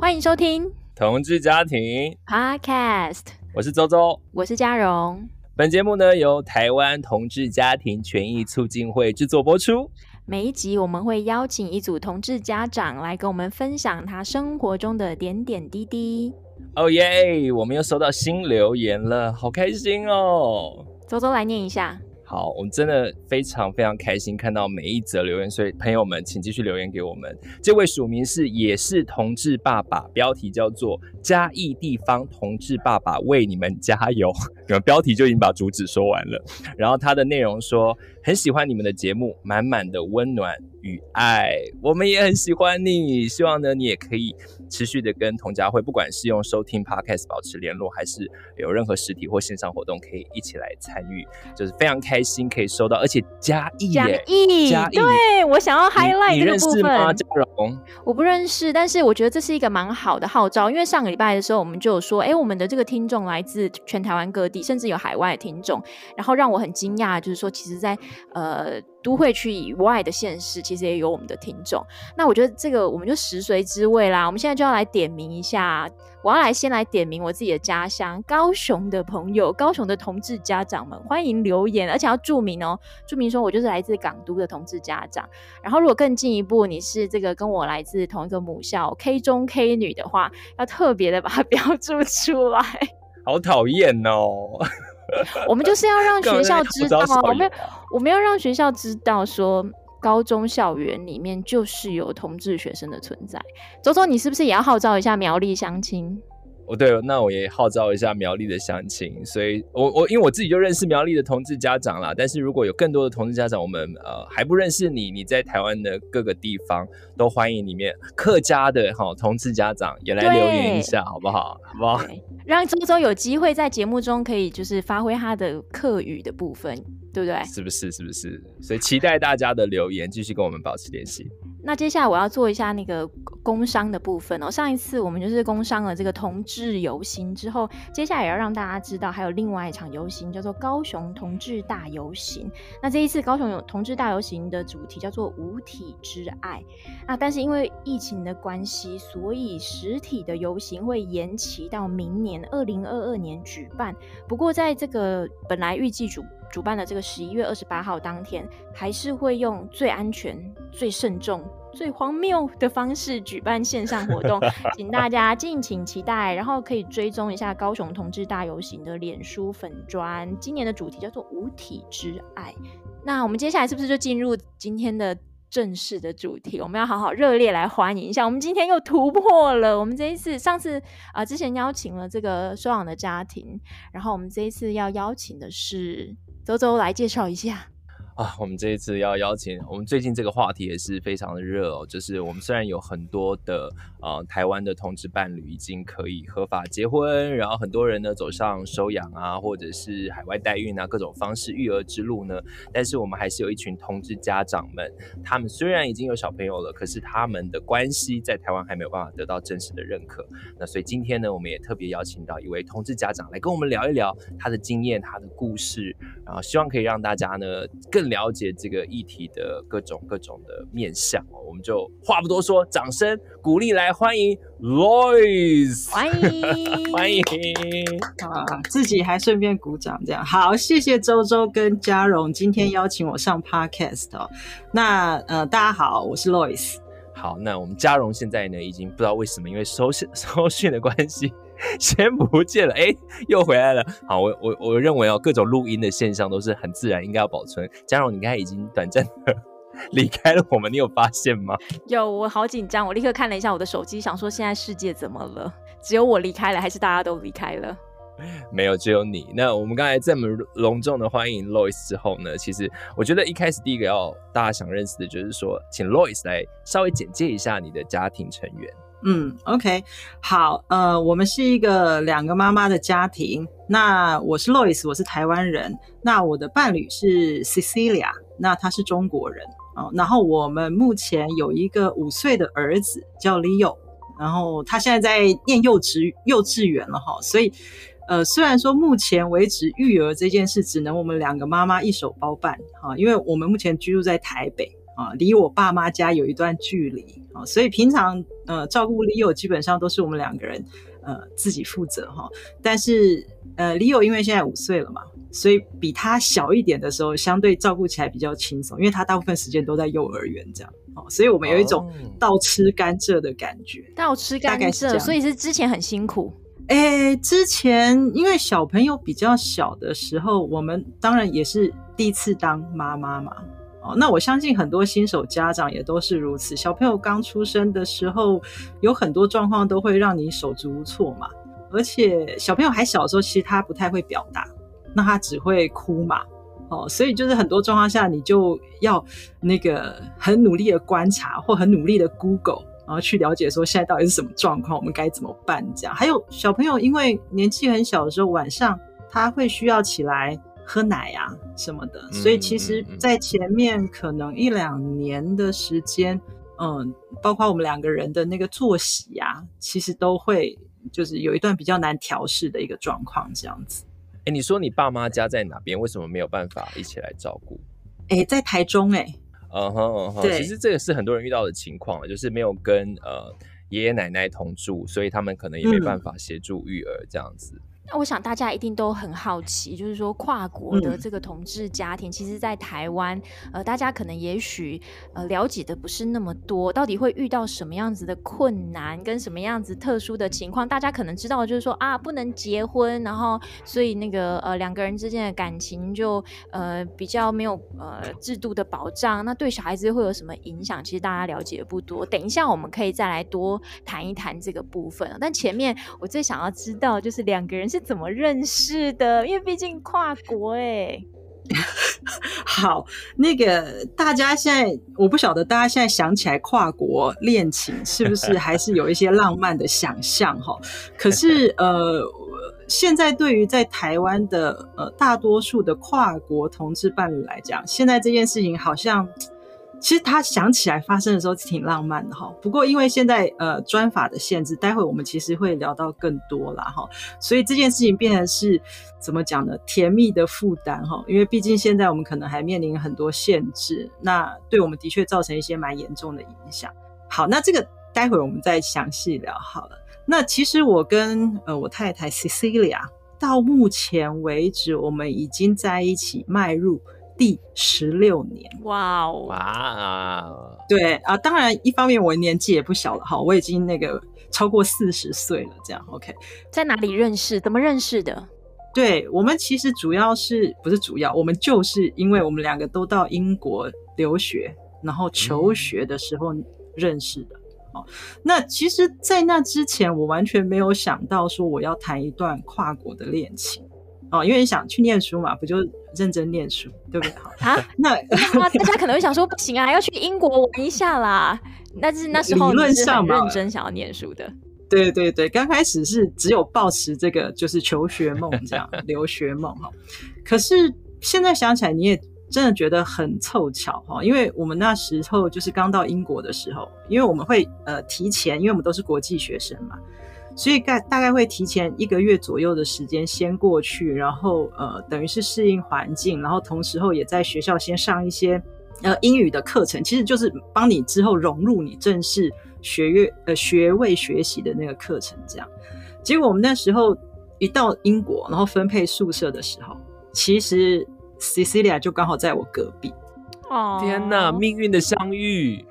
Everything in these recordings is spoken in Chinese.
欢迎收听同志家庭 Podcast。我是周周，我是嘉荣。本节目呢由台湾同志家庭权益促进会制作播出。每一集我们会邀请一组同志家长来跟我们分享他生活中的点点滴滴。哦耶！我们又收到新留言了，好开心哦！周周来念一下。好，我们真的非常非常开心看到每一则留言，所以朋友们请继续留言给我们。这位署名是也是同志爸爸，标题叫做嘉义地方同志爸爸为你们加油。你们标题就已经把主旨说完了，然后他的内容说很喜欢你们的节目，满满的温暖与爱，我们也很喜欢你。希望呢你也可以持续的跟童佳慧，不管是用收听 Podcast 保持联络，还是有任何实体或线上活动，可以一起来参与，就是非常开心可以收到，而且嘉义，嘉义，嘉义，对，我想要 highlight 你，你认识吗？嘉荣，我不认识，但是我觉得这是一个蛮好的号召，因为上个礼拜的时候我们就有说，哎，我们的这个听众来自全台湾各地。甚至有海外的听众，然后让我很惊讶，就是说，其实在，在呃都会区以外的县市，其实也有我们的听众。那我觉得这个我们就食髓知味啦。我们现在就要来点名一下，我要来先来点名我自己的家乡高雄的朋友，高雄的同志家长们，欢迎留言，而且要注明哦，注明说我就是来自港都的同志家长。然后如果更进一步，你是这个跟我来自同一个母校 K 中 K 女的话，要特别的把它 标注出来。好讨厌哦！我们就是要让学校知道，我们我们要让学校知道，说高中校园里面就是有同志学生的存在。周周，你是不是也要号召一下苗栗相亲？哦，对，那我也号召一下苗栗的乡亲，所以我我因为我自己就认识苗栗的同志家长啦，但是如果有更多的同志家长，我们呃还不认识你，你在台湾的各个地方都欢迎里面客家的哈同志家长也来留言一下，好不好？好不好？让周周有机会在节目中可以就是发挥他的客语的部分，对不对？是不是？是不是？所以期待大家的留言，继续跟我们保持联系。那接下来我要做一下那个工商的部分哦。上一次我们就是工商了这个同志游行之后，接下来也要让大家知道，还有另外一场游行叫做高雄同志大游行。那这一次高雄有同志大游行的主题叫做无体之爱。那但是因为疫情的关系，所以实体的游行会延期到明年二零二二年举办。不过在这个本来预计主主办的这个十一月二十八号当天，还是会用最安全、最慎重、最荒谬的方式举办线上活动，请大家敬请期待。然后可以追踪一下高雄同志大游行的脸书粉砖，今年的主题叫做“无体之爱”。那我们接下来是不是就进入今天的正式的主题？我们要好好热烈来欢迎一下。我们今天又突破了，我们这一次上次啊、呃、之前邀请了这个收养的家庭，然后我们这一次要邀请的是。周周来介绍一下。啊，我们这一次要邀请我们最近这个话题也是非常的热哦，就是我们虽然有很多的呃台湾的同志伴侣已经可以合法结婚，然后很多人呢走上收养啊，或者是海外代孕啊各种方式育儿之路呢，但是我们还是有一群同志家长们，他们虽然已经有小朋友了，可是他们的关系在台湾还没有办法得到真实的认可。那所以今天呢，我们也特别邀请到一位同志家长来跟我们聊一聊他的经验、他的故事，然后希望可以让大家呢更。了解这个议题的各种各种的面向哦，我们就话不多说，掌声鼓励来欢迎 Lois，欢迎 欢迎啊！自己还顺便鼓掌，这样好，谢谢周周跟嘉荣今天邀请我上 Podcast 哦。那呃，大家好，我是 Lois。好，那我们嘉荣现在呢，已经不知道为什么，因为收讯 收讯的关系。先不见了，哎、欸，又回来了。好，我我我认为哦，各种录音的现象都是很自然，应该要保存。嘉荣，你刚才已经短暂的 离开了我们，你有发现吗？有，我好紧张，我立刻看了一下我的手机，想说现在世界怎么了？只有我离开了，还是大家都离开了？没有，只有你。那我们刚才这么隆重的欢迎 Lois 之后呢，其实我觉得一开始第一个要大家想认识的就是说，请 Lois 来稍微简介一下你的家庭成员。嗯，OK，好，呃，我们是一个两个妈妈的家庭。那我是 Lois，我是台湾人。那我的伴侣是 Cecilia，那他是中国人哦。然后我们目前有一个五岁的儿子叫 Leo，然后他现在在念幼稚幼稚园了哈。所以，呃，虽然说目前为止育儿这件事只能我们两个妈妈一手包办哈，因为我们目前居住在台北。啊，离我爸妈家有一段距离啊，所以平常呃照顾 Leo 基本上都是我们两个人呃自己负责哈。但是呃 Leo 因为现在五岁了嘛，所以比他小一点的时候，相对照顾起来比较轻松，因为他大部分时间都在幼儿园这样哦，所以我们有一种倒吃甘蔗的感觉，倒吃甘蔗，所以是之前很辛苦。哎，之前因为小朋友比较小的时候，我们当然也是第一次当妈妈嘛。哦，那我相信很多新手家长也都是如此。小朋友刚出生的时候，有很多状况都会让你手足无措嘛。而且小朋友还小的时候，其实他不太会表达，那他只会哭嘛。哦，所以就是很多状况下，你就要那个很努力的观察，或很努力的 Google。然后去了解说现在到底是什么状况，我们该怎么办？这样，还有小朋友因为年纪很小的时候，晚上他会需要起来喝奶啊什么的，所以其实，在前面可能一两年的时间，嗯，包括我们两个人的那个作息啊，其实都会就是有一段比较难调试的一个状况，这样子。哎，你说你爸妈家在哪边？为什么没有办法一起来照顾？哎，在台中哎。嗯哼嗯哼，其实这个是很多人遇到的情况，就是没有跟呃爷爷奶奶同住，所以他们可能也没办法协助育儿这样子。那我想大家一定都很好奇，就是说跨国的这个同志家庭，嗯、其实，在台湾，呃，大家可能也许呃了解的不是那么多，到底会遇到什么样子的困难，跟什么样子特殊的情况？大家可能知道，就是说啊，不能结婚，然后所以那个呃两个人之间的感情就呃比较没有呃制度的保障，那对小孩子会有什么影响？其实大家了解的不多。等一下我们可以再来多谈一谈这个部分。但前面我最想要知道，就是两个人是。怎么认识的？因为毕竟跨国哎、欸。好，那个大家现在我不晓得，大家现在想起来跨国恋情是不是 还是有一些浪漫的想象哈？可是 呃，现在对于在台湾的呃大多数的跨国同志伴侣来讲，现在这件事情好像。其实他想起来发生的时候挺浪漫的哈，不过因为现在呃专法的限制，待会我们其实会聊到更多啦哈，所以这件事情变成是怎么讲呢？甜蜜的负担哈，因为毕竟现在我们可能还面临很多限制，那对我们的确造成一些蛮严重的影响。好，那这个待会我们再详细聊好了。那其实我跟呃我太太 Cecilia 到目前为止，我们已经在一起迈入。第十六年，哇哦，哇，对啊，当然一方面我年纪也不小了哈，我已经那个超过四十岁了，这样 OK。在哪里认识？怎么认识的？对，我们其实主要是不是主要，我们就是因为我们两个都到英国留学，然后求学的时候认识的。哦、嗯，那其实，在那之前，我完全没有想到说我要谈一段跨国的恋情。哦，因为你想去念书嘛，不就认真念书，对不对？啊，那大家可能会想说，不行啊，要去英国玩一下啦。那是那时候理论上嘛，认真想要念书的。对对对，刚开始是只有抱持这个就是求学梦这样留学梦哈。可是现在想起来，你也真的觉得很凑巧哈，因为我们那时候就是刚到英国的时候，因为我们会呃提前，因为我们都是国际学生嘛。所以大大概会提前一个月左右的时间先过去，然后呃等于是适应环境，然后同时候也在学校先上一些呃英语的课程，其实就是帮你之后融入你正式学业呃学位学习的那个课程这样。结果我们那时候一到英国，然后分配宿舍的时候，其实 Cecilia 就刚好在我隔壁。哦，天哪，命运的相遇！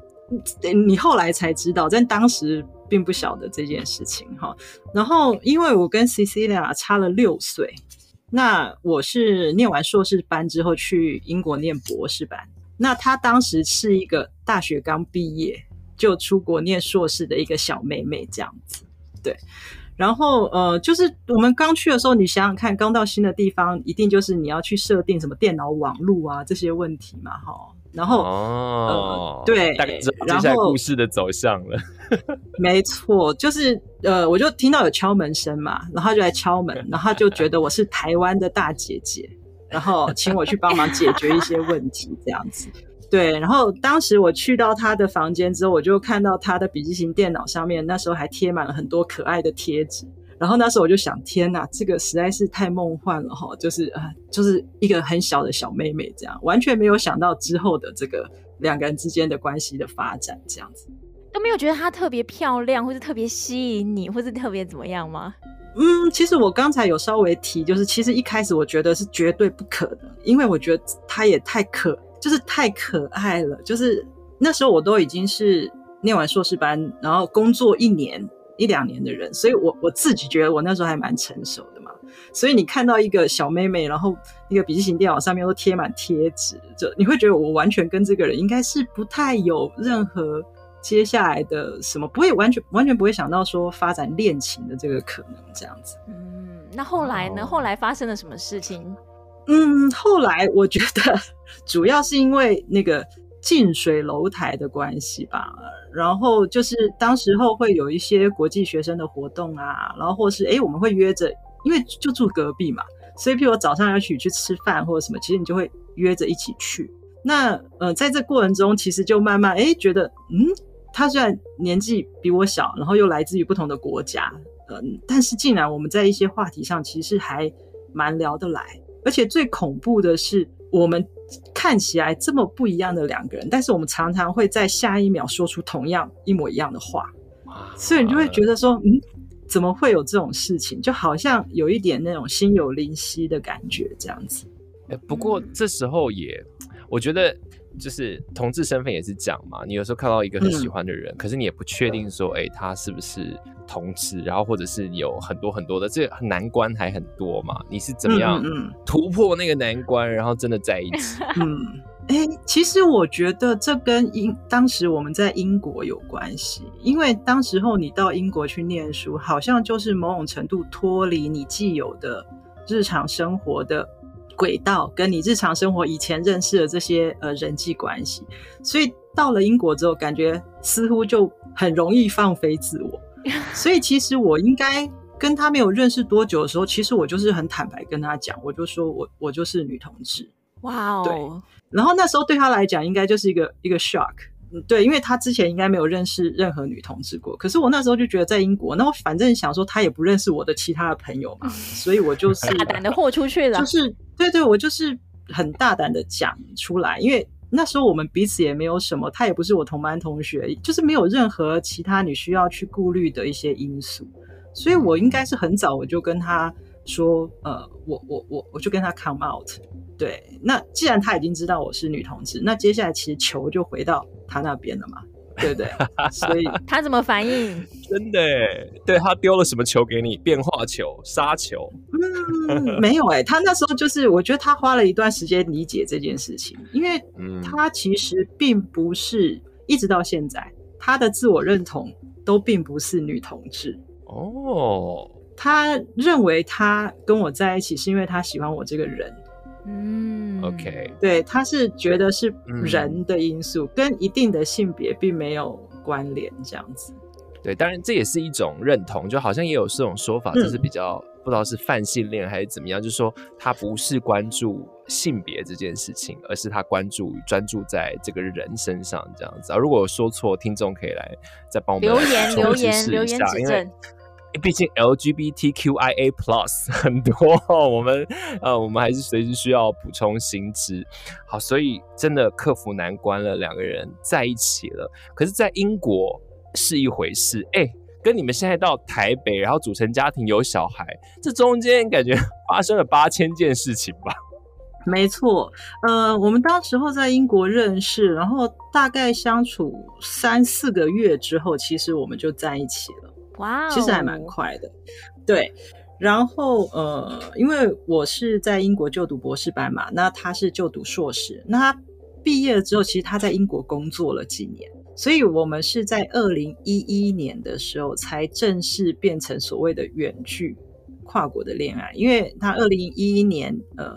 你后来才知道，但当时。并不晓得这件事情哈，然后因为我跟 Cecilia 差了六岁，那我是念完硕士班之后去英国念博士班，那她当时是一个大学刚毕业就出国念硕士的一个小妹妹这样子，对，然后呃，就是我们刚去的时候，你想想看，刚到新的地方，一定就是你要去设定什么电脑网路啊这些问题嘛，哈。然后哦、呃，对，大概知道接下来故事的走向了。没错，就是呃，我就听到有敲门声嘛，然后就来敲门，然后就觉得我是台湾的大姐姐，然后请我去帮忙解决一些问题，这样子。对，然后当时我去到他的房间之后，我就看到他的笔记型电脑上面，那时候还贴满了很多可爱的贴纸。然后那时候我就想，天哪，这个实在是太梦幻了哈！就是呃，就是一个很小的小妹妹这样，完全没有想到之后的这个两个人之间的关系的发展，这样子都没有觉得她特别漂亮，或是特别吸引你，或是特别怎么样吗？嗯，其实我刚才有稍微提，就是其实一开始我觉得是绝对不可能，因为我觉得她也太可，就是太可爱了。就是那时候我都已经是念完硕士班，然后工作一年一两年的人，所以我我自己觉得我那时候还蛮成熟的嘛。所以你看到一个小妹妹，然后一个笔记型电脑上面都贴满贴纸，就你会觉得我完全跟这个人应该是不太有任何接下来的什么，不会完全完全不会想到说发展恋情的这个可能这样子。嗯，那后来呢？后来发生了什么事情？嗯，后来我觉得 主要是因为那个近水楼台的关系吧。然后就是当时候会有一些国际学生的活动啊，然后或是哎我们会约着。因为就住隔壁嘛，所以譬如我早上要一起去吃饭或者什么，其实你就会约着一起去。那呃，在这过程中，其实就慢慢哎觉得，嗯，他虽然年纪比我小，然后又来自于不同的国家，嗯、但是竟然我们在一些话题上其实还蛮聊得来。而且最恐怖的是，我们看起来这么不一样的两个人，但是我们常常会在下一秒说出同样一模一样的话，所以你就会觉得说，嗯。怎么会有这种事情？就好像有一点那种心有灵犀的感觉，这样子。欸，不过这时候也，我觉得就是同志身份也是讲嘛。你有时候看到一个很喜欢的人，嗯、可是你也不确定说，哎、欸，他是不是同志？然后或者是有很多很多的这个难关还很多嘛？你是怎么样突破那个难关，然后真的在一起？嗯。哎，其实我觉得这跟英当时我们在英国有关系，因为当时候你到英国去念书，好像就是某种程度脱离你既有的日常生活的轨道，跟你日常生活以前认识的这些呃人际关系，所以到了英国之后，感觉似乎就很容易放飞自我。所以其实我应该跟他没有认识多久的时候，其实我就是很坦白跟他讲，我就说我我就是女同志。哇哦，对。然后那时候对他来讲，应该就是一个一个 shock，嗯，对，因为他之前应该没有认识任何女同志过。可是我那时候就觉得在英国，那我反正想说他也不认识我的其他的朋友嘛，所以我就是大胆的豁出去了，就是对对，我就是很大胆的讲出来，因为那时候我们彼此也没有什么，他也不是我同班同学，就是没有任何其他你需要去顾虑的一些因素，所以我应该是很早我就跟他说，呃，我我我我就跟他 come out。对，那既然他已经知道我是女同志，那接下来其实球就回到他那边了嘛，对不对？所以 他怎么反应？真的，对，他丢了什么球给你？变化球、杀球？嗯，没有哎，他那时候就是，我觉得他花了一段时间理解这件事情，因为他其实并不是一直到现在，他的自我认同都并不是女同志哦。他认为他跟我在一起是因为他喜欢我这个人。嗯，OK，对，他是觉得是人的因素，嗯、跟一定的性别并没有关联，这样子。对，当然这也是一种认同，就好像也有这种说法，就是比较、嗯、不知道是泛性恋还是怎么样，就是说他不是关注性别这件事情，而是他关注专注在这个人身上这样子啊。如果我说错，听众可以来再帮我们留言留言留言指正。毕竟 LGBTQIA Plus 很多，我们呃，我们还是随时需要补充新知。好，所以真的克服难关了，两个人在一起了。可是，在英国是一回事，哎、跟你们现在到台北，然后组成家庭有小孩，这中间感觉 发生了八千件事情吧？没错，呃，我们当时候在英国认识，然后大概相处三四个月之后，其实我们就在一起了。哇其实还蛮快的，对。然后呃，因为我是在英国就读博士班嘛，那他是就读硕士。那他毕业了之后，其实他在英国工作了几年，所以我们是在二零一一年的时候才正式变成所谓的远距跨国的恋爱。因为他二零一一年呃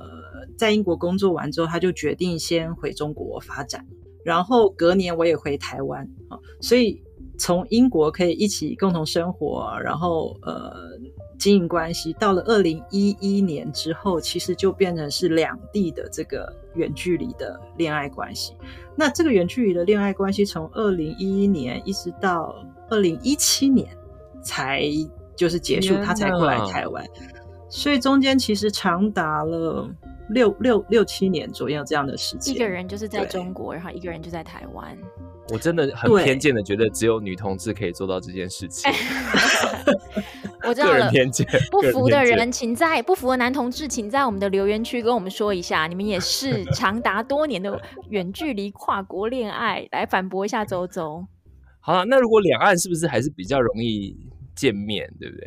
在英国工作完之后，他就决定先回中国发展，然后隔年我也回台湾啊，所以。从英国可以一起共同生活，然后呃经营关系，到了二零一一年之后，其实就变成是两地的这个远距离的恋爱关系。那这个远距离的恋爱关系，从二零一一年一直到二零一七年才就是结束，他才过来台湾，所以中间其实长达了六六六七年左右这样的时间。一个人就是在中国，然后一个人就在台湾。我真的很偏见的觉得只有女同志可以做到这件事情。我知道了，个人偏见。不服的人，请在不服的男同志，请在我们的留言区跟我们说一下，你们也是 长达多年的远距离跨国恋爱，来反驳一下周周。好了，那如果两岸是不是还是比较容易见面，对不对？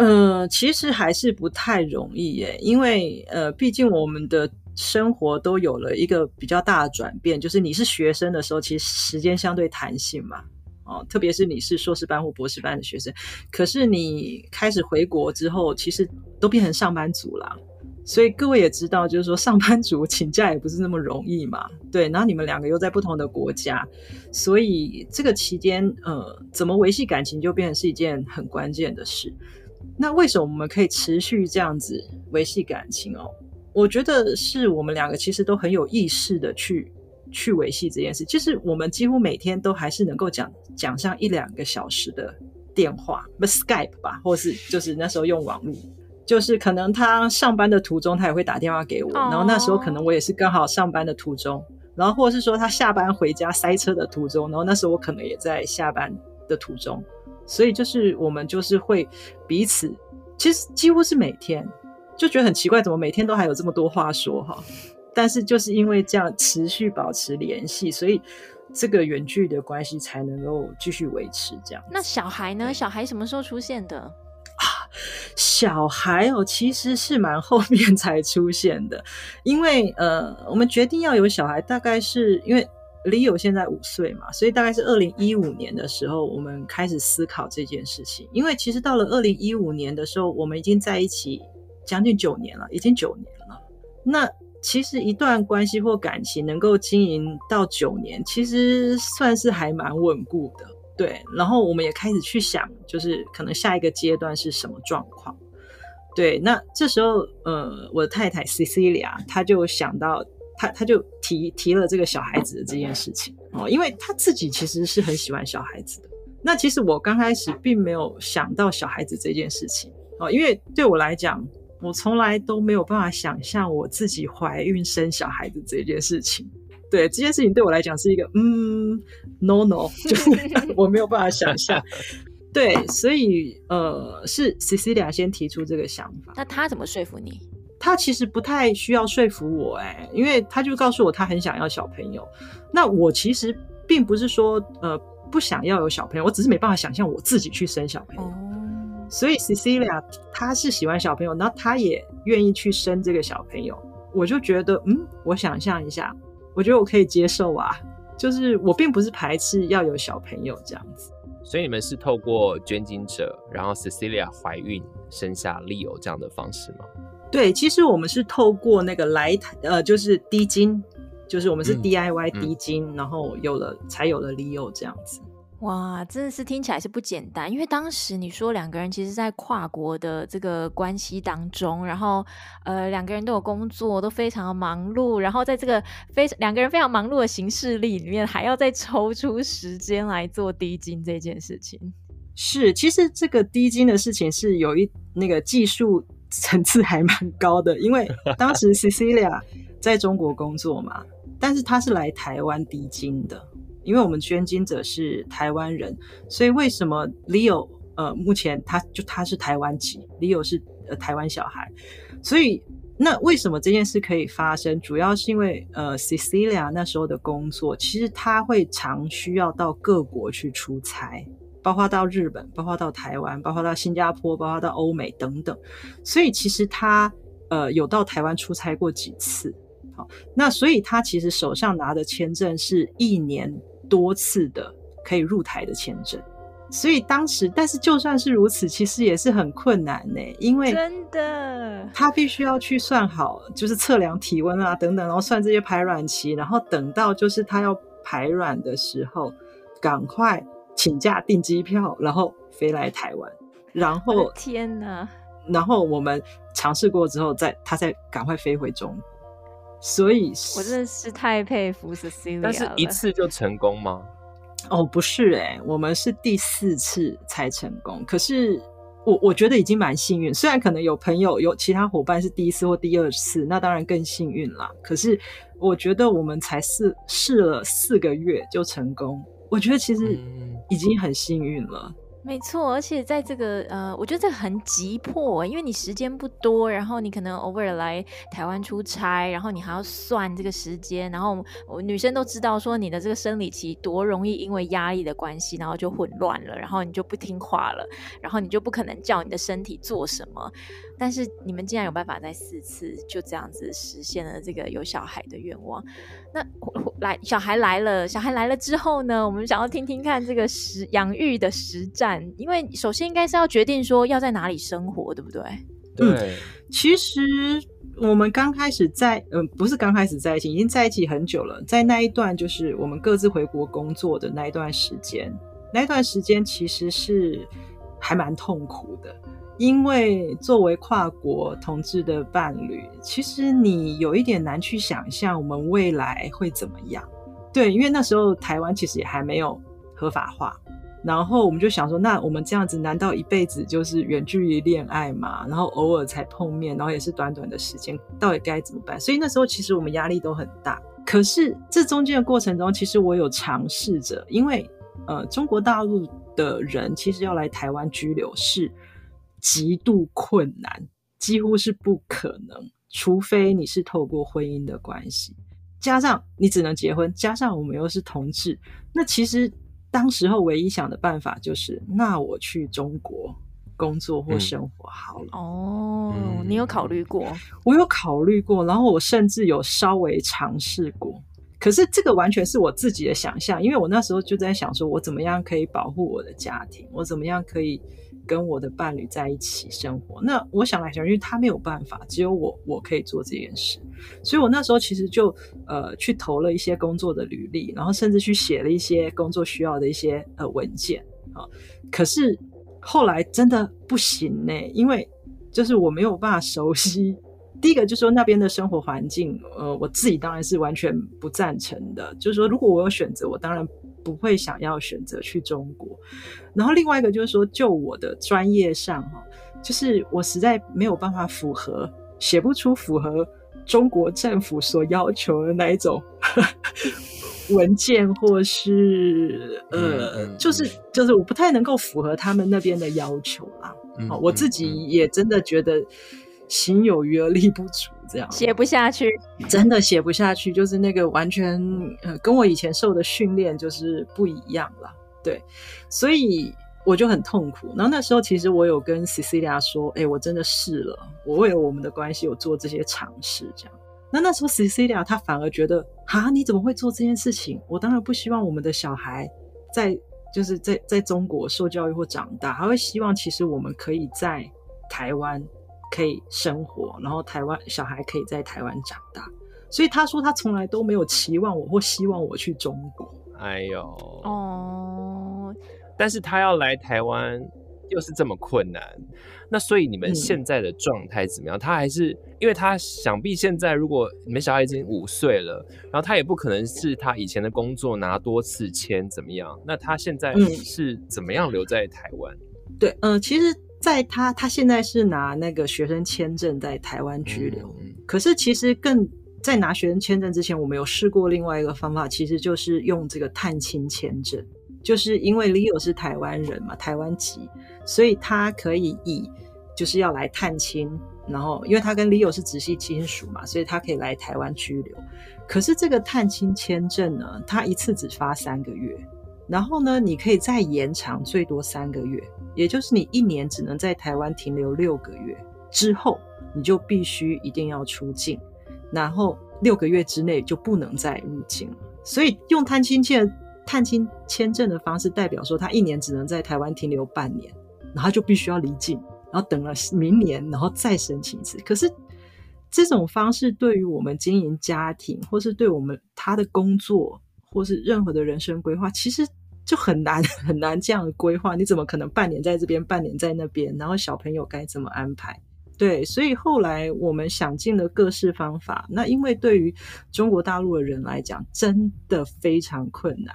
呃，其实还是不太容易耶，因为呃，毕竟我们的生活都有了一个比较大的转变，就是你是学生的时候，其实时间相对弹性嘛。哦，特别是你是硕士班或博士班的学生，可是你开始回国之后，其实都变成上班族了。所以各位也知道，就是说上班族 请假也不是那么容易嘛。对，然后你们两个又在不同的国家，所以这个期间，呃，怎么维系感情就变成是一件很关键的事。那为什么我们可以持续这样子维系感情哦？我觉得是我们两个其实都很有意识的去。去维系这件事，其实我们几乎每天都还是能够讲讲上一两个小时的电话，不 Skype 吧，或是就是那时候用网络，就是可能他上班的途中他也会打电话给我，然后那时候可能我也是刚好上班的途中，然后或者是说他下班回家塞车的途中，然后那时候我可能也在下班的途中，所以就是我们就是会彼此，其实几乎是每天就觉得很奇怪，怎么每天都还有这么多话说哈。但是就是因为这样持续保持联系，所以这个远距的关系才能够继续维持这样。那小孩呢？小孩什么时候出现的？啊，小孩哦，其实是蛮后面才出现的。因为呃，我们决定要有小孩，大概是因为 Leo 现在五岁嘛，所以大概是二零一五年的时候，我们开始思考这件事情。因为其实到了二零一五年的时候，我们已经在一起将近九年了，已经九年了。那其实一段关系或感情能够经营到九年，其实算是还蛮稳固的，对。然后我们也开始去想，就是可能下一个阶段是什么状况，对。那这时候，呃，我的太太 Cecilia，她就想到，她她就提提了这个小孩子的这件事情哦，因为他自己其实是很喜欢小孩子的。那其实我刚开始并没有想到小孩子这件事情哦，因为对我来讲。我从来都没有办法想象我自己怀孕生小孩子这件事情，对，这件事情对我来讲是一个嗯，no no，就是 我没有办法想象。对，所以呃，是 Cecilia 先提出这个想法。那他怎么说服你？他其实不太需要说服我，哎，因为他就告诉我他很想要小朋友。那我其实并不是说呃不想要有小朋友，我只是没办法想象我自己去生小朋友。哦所以 Cecilia 她是喜欢小朋友，然后她也愿意去生这个小朋友，我就觉得，嗯，我想象一下，我觉得我可以接受啊，就是我并不是排斥要有小朋友这样子。所以你们是透过捐精者，然后 Cecilia 怀孕生下 Leo 这样的方式吗？对，其实我们是透过那个来台，呃，就是滴金，就是我们是 DIY 滴精，嗯嗯、然后有了才有了 Leo 这样子。哇，真的是听起来是不简单，因为当时你说两个人其实，在跨国的这个关系当中，然后呃，两个人都有工作，都非常的忙碌，然后在这个非两个人非常忙碌的行事历里面，还要再抽出时间来做滴金这件事情。是，其实这个滴金的事情是有一那个技术层次还蛮高的，因为当时 Cecilia 在中国工作嘛，但是她是来台湾滴精的。因为我们捐精者是台湾人，所以为什么 Leo 呃，目前他就他是台湾籍，Leo 是呃台湾小孩，所以那为什么这件事可以发生？主要是因为呃 Cecilia 那时候的工作，其实他会常需要到各国去出差，包括到日本，包括到台湾，包括到新加坡，包括到欧美等等，所以其实他呃有到台湾出差过几次。好，那所以他其实手上拿的签证是一年。多次的可以入台的签证，所以当时，但是就算是如此，其实也是很困难呢，因为真的，他必须要去算好，就是测量体温啊等等，然后算这些排卵期，然后等到就是他要排卵的时候，赶快请假订机票，然后飞来台湾，然后天哪，然后我们尝试过之后，再他再赶快飞回中国。所以，我真的是太佩服 Cecilia。但是一次就成功吗？哦，不是哎、欸，我们是第四次才成功。可是我我觉得已经蛮幸运，虽然可能有朋友有其他伙伴是第一次或第二次，那当然更幸运啦。可是我觉得我们才试试了四个月就成功，我觉得其实已经很幸运了。没错，而且在这个呃，我觉得这个很急迫，因为你时间不多，然后你可能偶尔来台湾出差，然后你还要算这个时间，然后我女生都知道说你的这个生理期多容易因为压力的关系，然后就混乱了，然后你就不听话了，然后你就不可能叫你的身体做什么。但是你们竟然有办法在四次就这样子实现了这个有小孩的愿望。那来小孩来了，小孩来了之后呢，我们想要听听看这个实养育的实战，因为首先应该是要决定说要在哪里生活，对不对？对，嗯、其实我们刚开始在，嗯、呃，不是刚开始在一起，已经在一起很久了。在那一段就是我们各自回国工作的那一段时间，那一段时间其实是还蛮痛苦的。因为作为跨国同志的伴侣，其实你有一点难去想象我们未来会怎么样。对，因为那时候台湾其实也还没有合法化，然后我们就想说，那我们这样子难道一辈子就是远距离恋爱吗？然后偶尔才碰面，然后也是短短的时间，到底该怎么办？所以那时候其实我们压力都很大。可是这中间的过程中，其实我有尝试着，因为呃，中国大陆的人其实要来台湾居留是。极度困难，几乎是不可能，除非你是透过婚姻的关系，加上你只能结婚，加上我们又是同志，那其实当时候唯一想的办法就是，那我去中国工作或生活好了。嗯、哦，你有考虑过？我有考虑过，然后我甚至有稍微尝试过，可是这个完全是我自己的想象，因为我那时候就在想说，我怎么样可以保护我的家庭，我怎么样可以。跟我的伴侣在一起生活，那我想来想去，他没有办法，只有我，我可以做这件事。所以我那时候其实就呃去投了一些工作的履历，然后甚至去写了一些工作需要的一些呃文件啊。可是后来真的不行呢，因为就是我没有办法熟悉。第一个就是说那边的生活环境，呃，我自己当然是完全不赞成的。就是说，如果我有选择，我当然。不会想要选择去中国，然后另外一个就是说，就我的专业上哈，就是我实在没有办法符合，写不出符合中国政府所要求的那一种 文件，或是呃，就是就是我不太能够符合他们那边的要求啦。我自己也真的觉得。心有余而力不足，这样写不下去，真的写不下去，就是那个完全呃跟我以前受的训练就是不一样了，对，所以我就很痛苦。然后那时候其实我有跟 Cecilia 说，哎、欸，我真的试了，我为了我们的关系有做这些尝试，这样。那那时候 Cecilia 她反而觉得，啊，你怎么会做这件事情？我当然不希望我们的小孩在就是在在中国受教育或长大，还会希望其实我们可以在台湾。可以生活，然后台湾小孩可以在台湾长大，所以他说他从来都没有期望我或希望我去中国。哎呦，哦，但是他要来台湾又是这么困难，那所以你们现在的状态怎么样？嗯、他还是因为他想必现在如果你们小孩已经五岁了，然后他也不可能是他以前的工作拿多次签怎么样？那他现在是怎么样留在台湾？嗯、对，嗯、呃，其实。在他，他现在是拿那个学生签证在台湾居留。嗯、可是其实更在拿学生签证之前，我们有试过另外一个方法，其实就是用这个探亲签证。就是因为 Leo 是台湾人嘛，台湾籍，所以他可以以就是要来探亲，然后因为他跟 Leo 是直系亲属嘛，所以他可以来台湾居留。可是这个探亲签证呢，他一次只发三个月。然后呢，你可以再延长最多三个月，也就是你一年只能在台湾停留六个月，之后你就必须一定要出境，然后六个月之内就不能再入境了。所以用探亲签探亲签证的方式，代表说他一年只能在台湾停留半年，然后就必须要离境，然后等了明年，然后再申请一次。可是这种方式对于我们经营家庭，或是对我们他的工作，或是任何的人生规划，其实。就很难 很难这样规划，你怎么可能半年在这边，半年在那边？然后小朋友该怎么安排？对，所以后来我们想尽了各式方法。那因为对于中国大陆的人来讲，真的非常困难。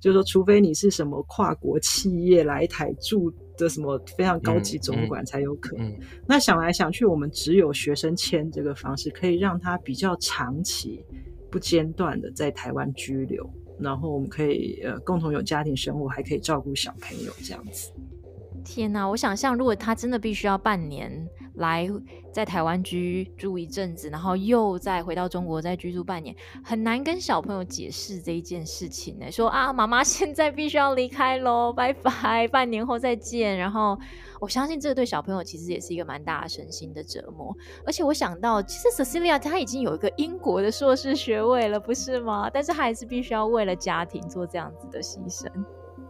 就是说，除非你是什么跨国企业来台住的什么非常高级总管才有可能。嗯嗯、那想来想去，我们只有学生签这个方式，可以让他比较长期不间断的在台湾居留，然后我们可以呃共同有家庭生活，还可以照顾小朋友这样子。天哪，我想象如果他真的必须要半年。来在台湾居住一阵子，然后又再回到中国再居住半年，很难跟小朋友解释这一件事情呢。说啊，妈妈 现在必须要离开喽，拜拜，半年后再见。然后我相信这对小朋友其实也是一个蛮大的身心的折磨。而且我想到，其实 Cecilia 她已经有一个英国的硕士学位了，不是吗？但是她还是必须要为了家庭做这样子的牺牲。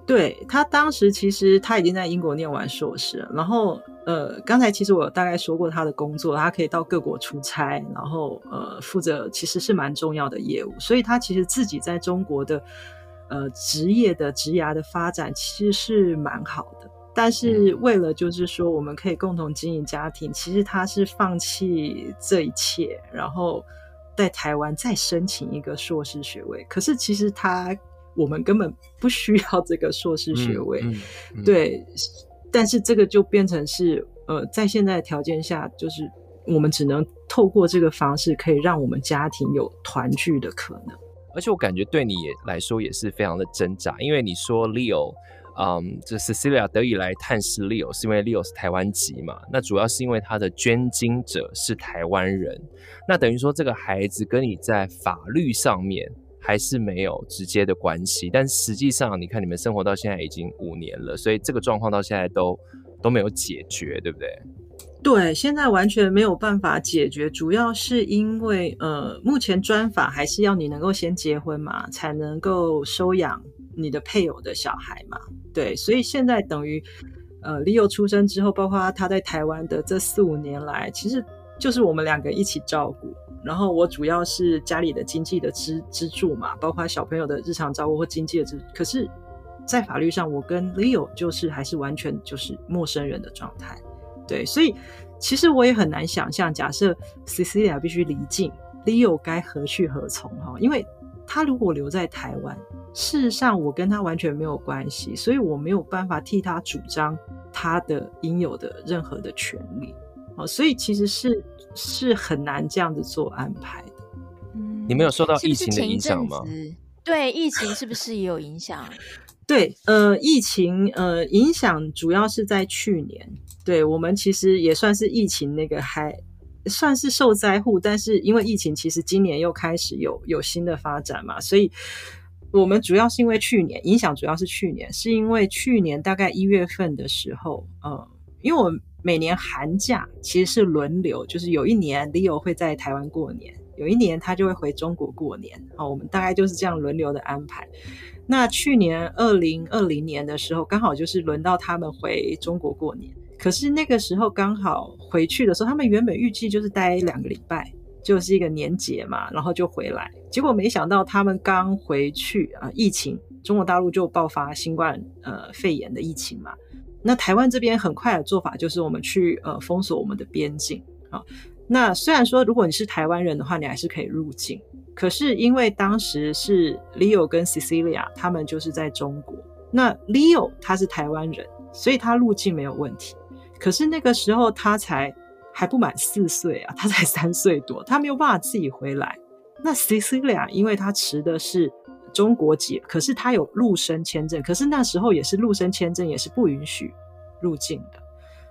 对，他当时其实他已经在英国念完硕士了，然后呃，刚才其实我大概说过他的工作，他可以到各国出差，然后呃，负责其实是蛮重要的业务，所以他其实自己在中国的呃职业的职涯的发展其实是蛮好的，但是为了就是说我们可以共同经营家庭，其实他是放弃这一切，然后在台湾再申请一个硕士学位，可是其实他。我们根本不需要这个硕士学位，嗯嗯嗯、对，但是这个就变成是，呃，在现在的条件下，就是我们只能透过这个方式，可以让我们家庭有团聚的可能。而且我感觉对你也来说也是非常的挣扎，因为你说 Leo，嗯，这 Cecilia 得以来探视 Leo，是因为 Leo 是台湾籍嘛？那主要是因为他的捐精者是台湾人，那等于说这个孩子跟你在法律上面。还是没有直接的关系，但实际上，你看你们生活到现在已经五年了，所以这个状况到现在都都没有解决，对不对？对，现在完全没有办法解决，主要是因为呃，目前专法还是要你能够先结婚嘛，才能够收养你的配偶的小孩嘛。对，所以现在等于呃，Leo 出生之后，包括他在台湾的这四五年来，其实就是我们两个一起照顾。然后我主要是家里的经济的支支柱嘛，包括小朋友的日常照顾或经济的支。可是，在法律上，我跟 Leo 就是还是完全就是陌生人的状态。对，所以其实我也很难想象，假设 Cecilia 必须离境，Leo 该何去何从哈？因为他如果留在台湾，事实上我跟他完全没有关系，所以我没有办法替他主张他的应有的任何的权利。哦，所以其实是是很难这样子做安排的。嗯，你没有受到疫情的影响吗？对，疫情是不是也有影响？对，呃，疫情呃影响主要是在去年。对，我们其实也算是疫情那个还算是受灾户，但是因为疫情，其实今年又开始有有新的发展嘛，所以我们主要是因为去年影响，主要是去年是因为去年大概一月份的时候，呃，因为我。每年寒假其实是轮流，就是有一年 Leo 会在台湾过年，有一年他就会回中国过年。好，我们大概就是这样轮流的安排。那去年二零二零年的时候，刚好就是轮到他们回中国过年。可是那个时候刚好回去的时候，他们原本预计就是待两个礼拜，就是一个年节嘛，然后就回来。结果没想到他们刚回去啊，疫情，中国大陆就爆发新冠呃肺炎的疫情嘛。那台湾这边很快的做法就是我们去呃封锁我们的边境啊。那虽然说如果你是台湾人的话，你还是可以入境。可是因为当时是 Leo 跟 Cecilia 他们就是在中国，那 Leo 他是台湾人，所以他入境没有问题。可是那个时候他才还不满四岁啊，他才三岁多，他没有办法自己回来。那 Cecilia 因为他持的是。中国籍，可是他有陆生签证，可是那时候也是陆生签证也是不允许入境的，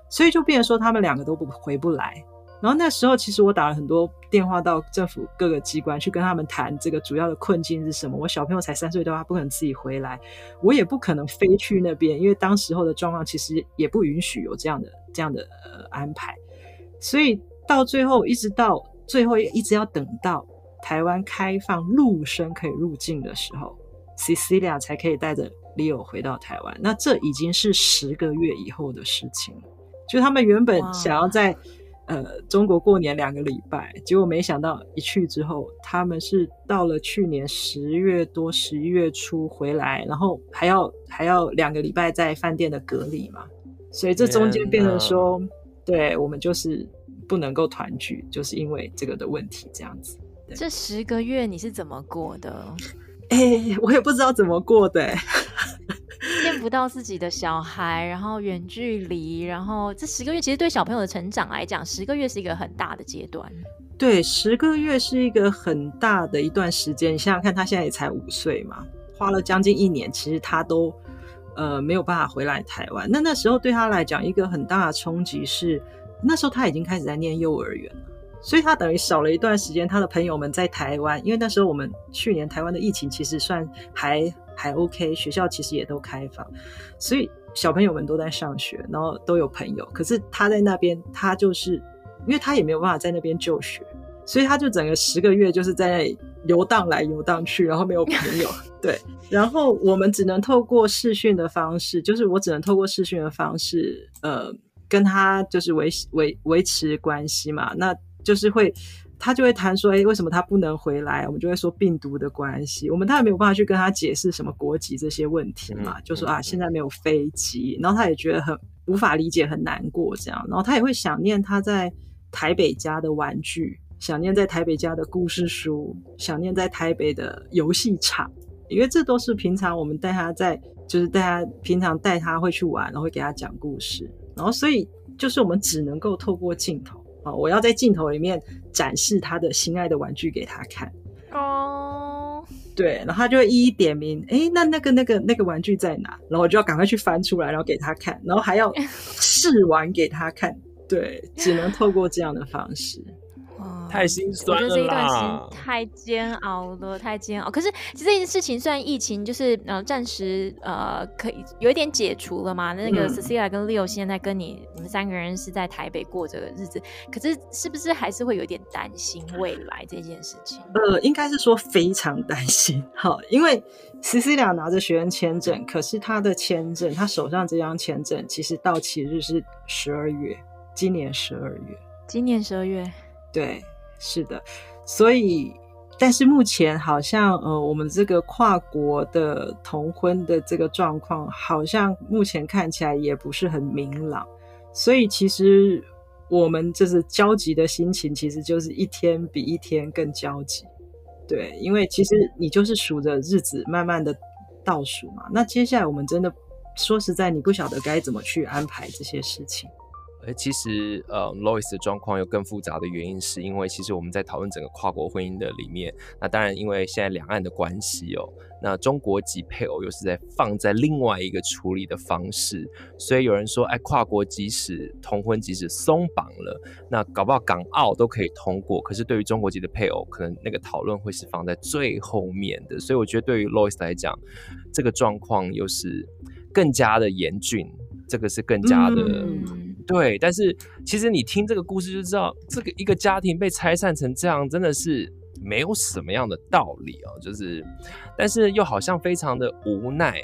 所以就变成说他们两个都不回不来。然后那时候其实我打了很多电话到政府各个机关去跟他们谈这个主要的困境是什么。我小朋友才三岁多，他不可能自己回来，我也不可能飞去那边，因为当时候的状况其实也不允许有这样的这样的呃安排。所以到最后，一直到最后一直要等到。台湾开放陆生可以入境的时候，Cecilia 才可以带着 Leo 回到台湾。那这已经是十个月以后的事情了。就他们原本想要在呃中国过年两个礼拜，结果没想到一去之后，他们是到了去年十月多、十一月初回来，然后还要还要两个礼拜在饭店的隔离嘛。所以这中间变成说，对我们就是不能够团聚，就是因为这个的问题这样子。这十个月你是怎么过的？哎、欸，我也不知道怎么过的、欸。见不到自己的小孩，然后远距离，然后这十个月其实对小朋友的成长来讲，十个月是一个很大的阶段。对，十个月是一个很大的一段时间。你想想看，他现在也才五岁嘛，花了将近一年，其实他都呃没有办法回来台湾。那那时候对他来讲，一个很大的冲击是，那时候他已经开始在念幼儿园了，所以他等于少了一段时间。他的朋友们在台湾，因为那时候我们去年台湾的疫情其实算还。还 OK，学校其实也都开放，所以小朋友们都在上学，然后都有朋友。可是他在那边，他就是因为他也没有办法在那边就学，所以他就整个十个月就是在那里游荡来游荡去，然后没有朋友。对，然后我们只能透过视讯的方式，就是我只能透过视讯的方式，呃，跟他就是维维维持关系嘛，那就是会。他就会谈说，哎、欸，为什么他不能回来？我们就会说病毒的关系。我们他也没有办法去跟他解释什么国籍这些问题嘛，嗯、就说啊，现在没有飞机，然后他也觉得很无法理解，很难过这样。然后他也会想念他在台北家的玩具，想念在台北家的故事书，想念在台北的游戏场，因为这都是平常我们带他在，就是带他平常带他会去玩，然后会给他讲故事。然后所以就是我们只能够透过镜头。哦，我要在镜头里面展示他的心爱的玩具给他看。哦，对，然后他就会一一点名，哎，那那个那个那个玩具在哪？然后我就要赶快去翻出来，然后给他看，然后还要试玩给他看。对，只能透过这样的方式。太心酸了，我觉得这一段时间太煎熬了，太煎熬。可是其实这件事情虽然疫情就是呃暂时呃可以有一点解除了嘛，那个 Cecilia 跟 Leo 现在跟你你们三个人是在台北过这个日子，可是是不是还是会有点担心未来这件事情？呃，应该是说非常担心。好，因为 Cecilia 拿着学生签证，可是他的签证，他手上这张签证其实到期日是十二月，今年十二月，今年十二月，对。是的，所以，但是目前好像，呃，我们这个跨国的同婚的这个状况，好像目前看起来也不是很明朗，所以其实我们就是焦急的心情，其实就是一天比一天更焦急。对，因为其实你就是数着日子，慢慢的倒数嘛。那接下来我们真的说实在，你不晓得该怎么去安排这些事情。而其实，呃，Lois 的状况有更复杂的原因，是因为其实我们在讨论整个跨国婚姻的里面，那当然因为现在两岸的关系哦，那中国籍配偶又是在放在另外一个处理的方式，所以有人说，哎，跨国即使同婚即使松绑了，那搞不好港澳都可以通过，可是对于中国籍的配偶，可能那个讨论会是放在最后面的，所以我觉得对于 Lois 来讲，这个状况又是更加的严峻，这个是更加的。对，但是其实你听这个故事就知道，这个一个家庭被拆散成这样，真的是没有什么样的道理哦。就是，但是又好像非常的无奈，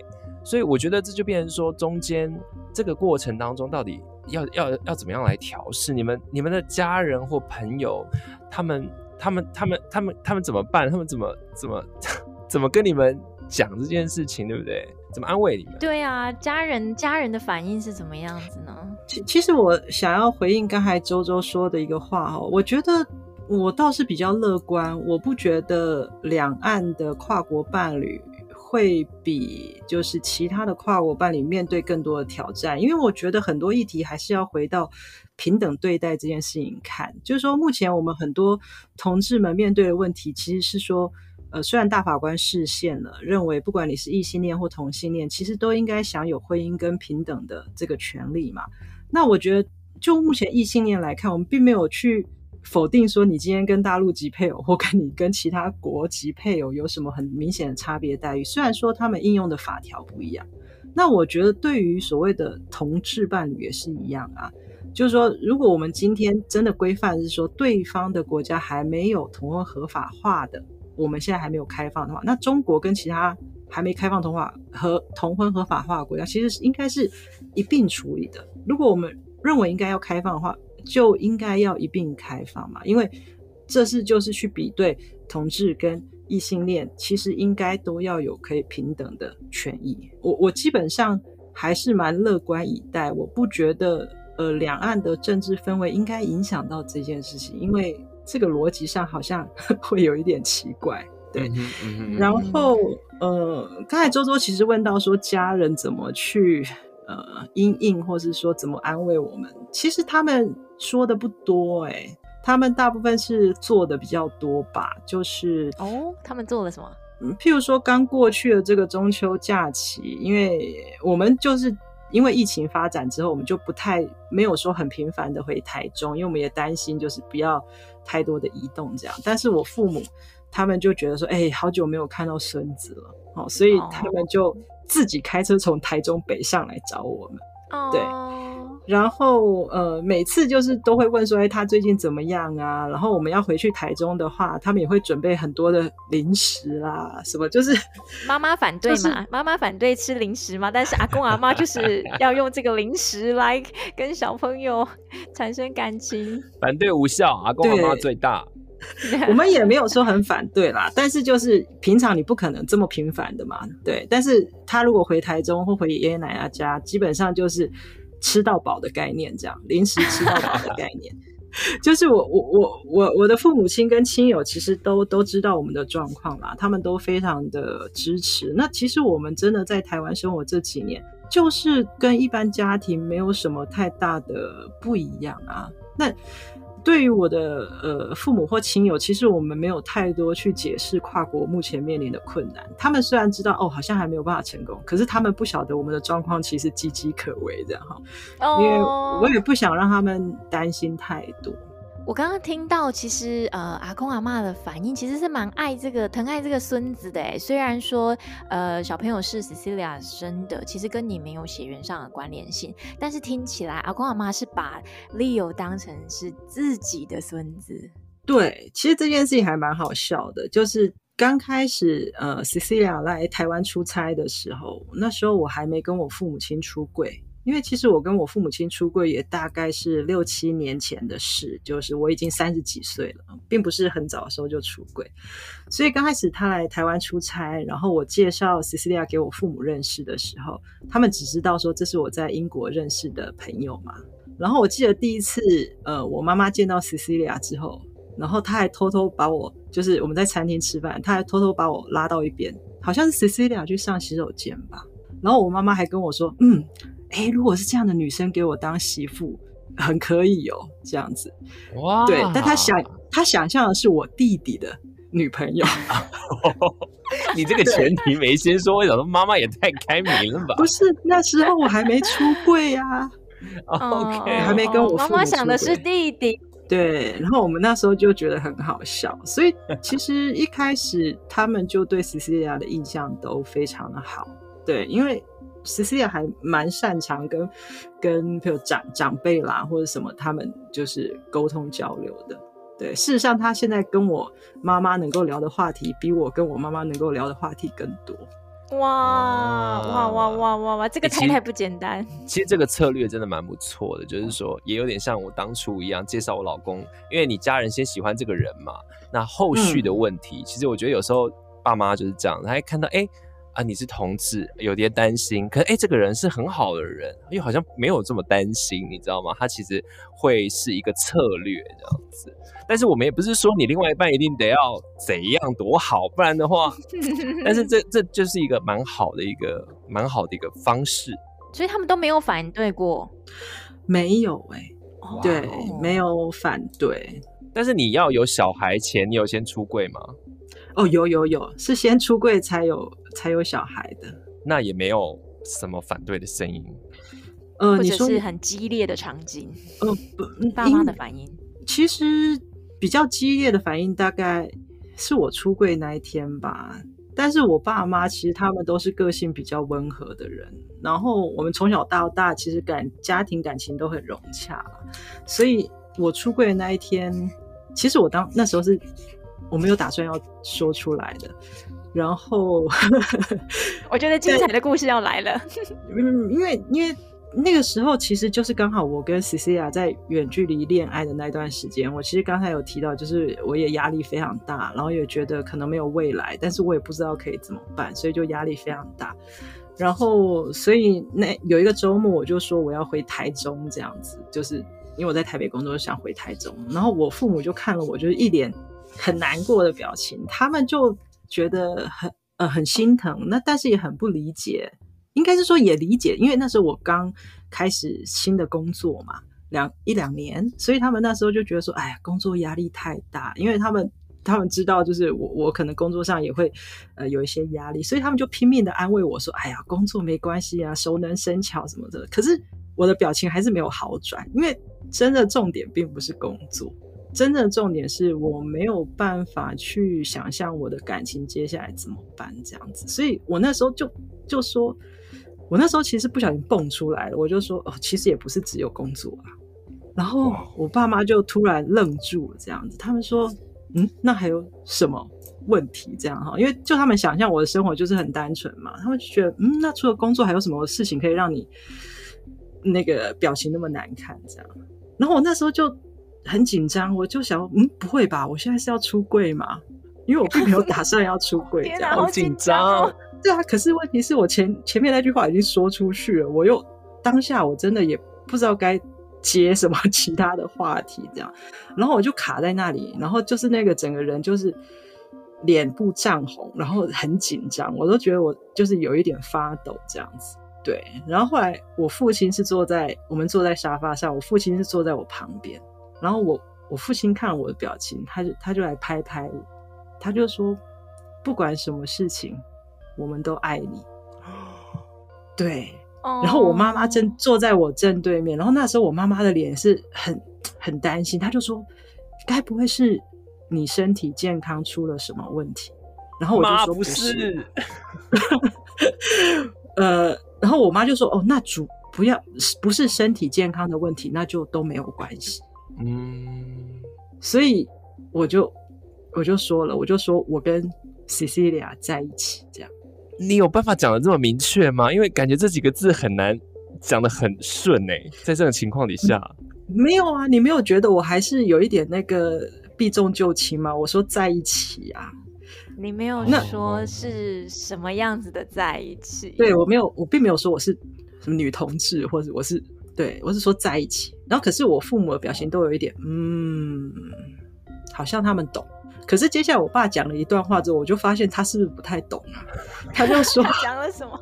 所以我觉得这就变成说，中间这个过程当中，到底要要要怎么样来调试？你们你们的家人或朋友，他们他们他们他们他们怎么办？他们怎么怎么 怎么跟你们讲这件事情，对不对？怎么安慰你们？对啊，家人家人的反应是怎么样子呢？其其实我想要回应刚才周周说的一个话哦，我觉得我倒是比较乐观，我不觉得两岸的跨国伴侣会比就是其他的跨国伴侣面对更多的挑战，因为我觉得很多议题还是要回到平等对待这件事情看，就是说目前我们很多同志们面对的问题，其实是说。呃，虽然大法官释宪了，认为不管你是异性恋或同性恋，其实都应该享有婚姻跟平等的这个权利嘛。那我觉得，就目前异性恋来看，我们并没有去否定说你今天跟大陆籍配偶或跟你跟其他国籍配偶有什么很明显的差别待遇。虽然说他们应用的法条不一样，那我觉得对于所谓的同志伴侣也是一样啊。就是说，如果我们今天真的规范是说对方的国家还没有同婚合法化的。我们现在还没有开放的话，那中国跟其他还没开放同化和同婚合法化的国家，其实是应该是一并处理的。如果我们认为应该要开放的话，就应该要一并开放嘛，因为这是就是去比对同志跟异性恋，其实应该都要有可以平等的权益。我我基本上还是蛮乐观以待，我不觉得呃两岸的政治氛围应该影响到这件事情，因为。这个逻辑上好像 会有一点奇怪，对，嗯嗯、然后呃，刚才周周其实问到说家人怎么去呃因应，或是说怎么安慰我们，其实他们说的不多哎、欸，他们大部分是做的比较多吧，就是哦，他们做了什么？嗯，譬如说刚过去的这个中秋假期，因为我们就是。因为疫情发展之后，我们就不太没有说很频繁的回台中，因为我们也担心就是不要太多的移动这样。但是我父母他们就觉得说，哎、欸，好久没有看到孙子了，哦，所以他们就自己开车从台中北上来找我们，哦、对。然后呃，每次就是都会问说，哎，他最近怎么样啊？然后我们要回去台中的话，他们也会准备很多的零食啦，什么就是妈妈反对嘛，就是、妈妈反对吃零食嘛，但是阿公阿妈就是要用这个零食来跟小朋友产生感情，反对无效，阿公阿妈最大。我们也没有说很反对啦，但是就是平常你不可能这么频繁的嘛，对。但是他如果回台中或回爷爷奶奶家，基本上就是。吃到饱的概念，这样临时吃到饱的概念，就是我我我我我的父母亲跟亲友其实都都知道我们的状况啦，他们都非常的支持。那其实我们真的在台湾生活这几年，就是跟一般家庭没有什么太大的不一样啊。那。对于我的呃父母或亲友，其实我们没有太多去解释跨国目前面临的困难。他们虽然知道哦，好像还没有办法成功，可是他们不晓得我们的状况其实岌岌可危这样哈。Oh. 因为我也不想让他们担心太多。我刚刚听到，其实呃，阿公阿妈的反应其实是蛮爱这个、疼爱这个孙子的。哎，虽然说呃，小朋友是 Cecilia 生的，其实跟你没有血缘上的关联性，但是听起来阿公阿妈是把 Leo 当成是自己的孙子。对，其实这件事情还蛮好笑的，就是刚开始呃，Cecilia 来台湾出差的时候，那时候我还没跟我父母亲出轨。因为其实我跟我父母亲出柜也大概是六七年前的事，就是我已经三十几岁了，并不是很早的时候就出柜。所以刚开始他来台湾出差，然后我介绍 Cecilia 给我父母认识的时候，他们只知道说这是我在英国认识的朋友嘛。然后我记得第一次，呃，我妈妈见到 Cecilia 之后，然后他还偷偷把我，就是我们在餐厅吃饭，他还偷偷把我拉到一边，好像是 Cecilia 去上洗手间吧。然后我妈妈还跟我说，嗯。哎，如果是这样的女生给我当媳妇，很可以哦，这样子。哇，对，但他想，他想象的是我弟弟的女朋友。你这个前提没先说，我想说妈妈也太开明了吧？不是，那时候我还没出柜呀、啊。OK，还没跟我。妈妈想的是弟弟。对，然后我们那时候就觉得很好笑，所以其实一开始他们就对 Cecilia 的印象都非常的好。对，因为。Cecilia 还蛮擅长跟跟比如长长辈啦或者什么，他们就是沟通交流的。对，事实上，他现在跟我妈妈能够聊的话题，比我跟我妈妈能够聊的话题更多。哇哇哇哇哇哇！这个太太不简单。其实这个策略真的蛮不错的，就是说也有点像我当初一样介绍我老公，因为你家人先喜欢这个人嘛，那后续的问题，嗯、其实我觉得有时候爸妈就是这样，他还看到哎。诶啊，你是同志，有点担心。可是，哎、欸，这个人是很好的人，又好像没有这么担心，你知道吗？他其实会是一个策略这样子。但是我们也不是说你另外一半一定得要怎样多好，不然的话，但是这这就是一个蛮好的一个蛮好的一个方式。所以他们都没有反对过，没有哎、欸，wow. 对，没有反对。但是你要有小孩前，你有先出柜吗？哦，有有有，是先出柜才有才有小孩的，那也没有什么反对的声音，呃，或者是很激烈的场景，呃，不，爸妈的反应，其实比较激烈的反应大概是我出柜那一天吧，但是我爸妈其实他们都是个性比较温和的人，然后我们从小到大其实感家庭感情都很融洽，所以我出柜的那一天，其实我当那时候是。我没有打算要说出来的，然后 我觉得精彩的故事要来了。嗯，因为因为那个时候其实就是刚好我跟 Cecilia 在远距离恋爱的那段时间。我其实刚才有提到，就是我也压力非常大，然后也觉得可能没有未来，但是我也不知道可以怎么办，所以就压力非常大。然后所以那有一个周末，我就说我要回台中，这样子，就是因为我在台北工作，想回台中。然后我父母就看了我，就是一脸。很难过的表情，他们就觉得很呃很心疼，那但是也很不理解，应该是说也理解，因为那时候我刚开始新的工作嘛，两一两年，所以他们那时候就觉得说，哎呀，工作压力太大，因为他们他们知道就是我我可能工作上也会呃有一些压力，所以他们就拼命的安慰我说，哎呀，工作没关系啊，熟能生巧什么的。可是我的表情还是没有好转，因为真的重点并不是工作。真正的重点是我没有办法去想象我的感情接下来怎么办这样子，所以我那时候就就说，我那时候其实不小心蹦出来了，我就说哦，其实也不是只有工作啊。然后我爸妈就突然愣住了，这样子，他们说嗯，那还有什么问题这样哈？因为就他们想象我的生活就是很单纯嘛，他们就觉得嗯，那除了工作还有什么事情可以让你那个表情那么难看这样？然后我那时候就。很紧张，我就想，嗯，不会吧？我现在是要出柜吗？因为我并没有打算要出柜，这样好紧张。对啊，可是问题是我前前面那句话已经说出去了，我又当下我真的也不知道该接什么其他的话题，这样，然后我就卡在那里，然后就是那个整个人就是脸部涨红，然后很紧张，我都觉得我就是有一点发抖这样子。对，然后后来我父亲是坐在我们坐在沙发上，我父亲是坐在我旁边。然后我我父亲看了我的表情，他就他就来拍拍我，他就说，不管什么事情，我们都爱你。对，然后我妈妈正坐在我正对面，然后那时候我妈妈的脸是很很担心，她就说，该不会是你身体健康出了什么问题？然后我就说不是，呃，然后我妈就说，哦，那主不要不是身体健康的问题，那就都没有关系。嗯，所以我就我就说了，我就说我跟 Cecilia 在一起，这样。你有办法讲的这么明确吗？因为感觉这几个字很难讲的很顺诶，在这种情况底下。嗯，没有啊，你没有觉得我还是有一点那个避重就轻吗？我说在一起啊，你没有说是什么样子的在一起？对，我没有，我并没有说我是什么女同志，或者我是。对，我是说在一起，然后可是我父母的表情都有一点，嗯，好像他们懂。可是接下来我爸讲了一段话之后，我就发现他是不是不太懂啊？他就 说他讲了什么？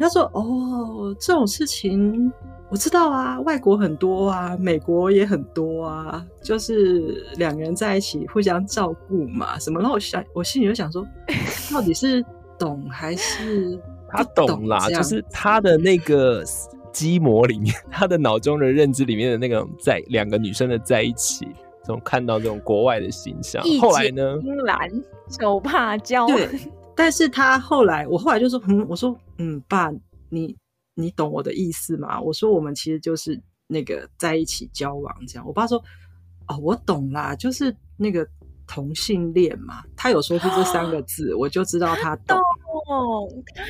他说：“哦，这种事情我知道啊，外国很多啊，美国也很多啊，就是两个人在一起互相照顾嘛，什么？”然后我想，我心里就想说，到底是懂还是他懂啦？就是他的那个。基模里面，他的脑中的认知里面的那个在两个女生的在一起，这种看到这种国外的形象。后来呢？英兰手帕交。对，但是他后来，我后来就说，嗯，我说，嗯，爸，你你懂我的意思吗？我说，我们其实就是那个在一起交往这样。我爸说，哦，我懂啦，就是那个。同性恋嘛，他有说出这三个字，我就知道他懂。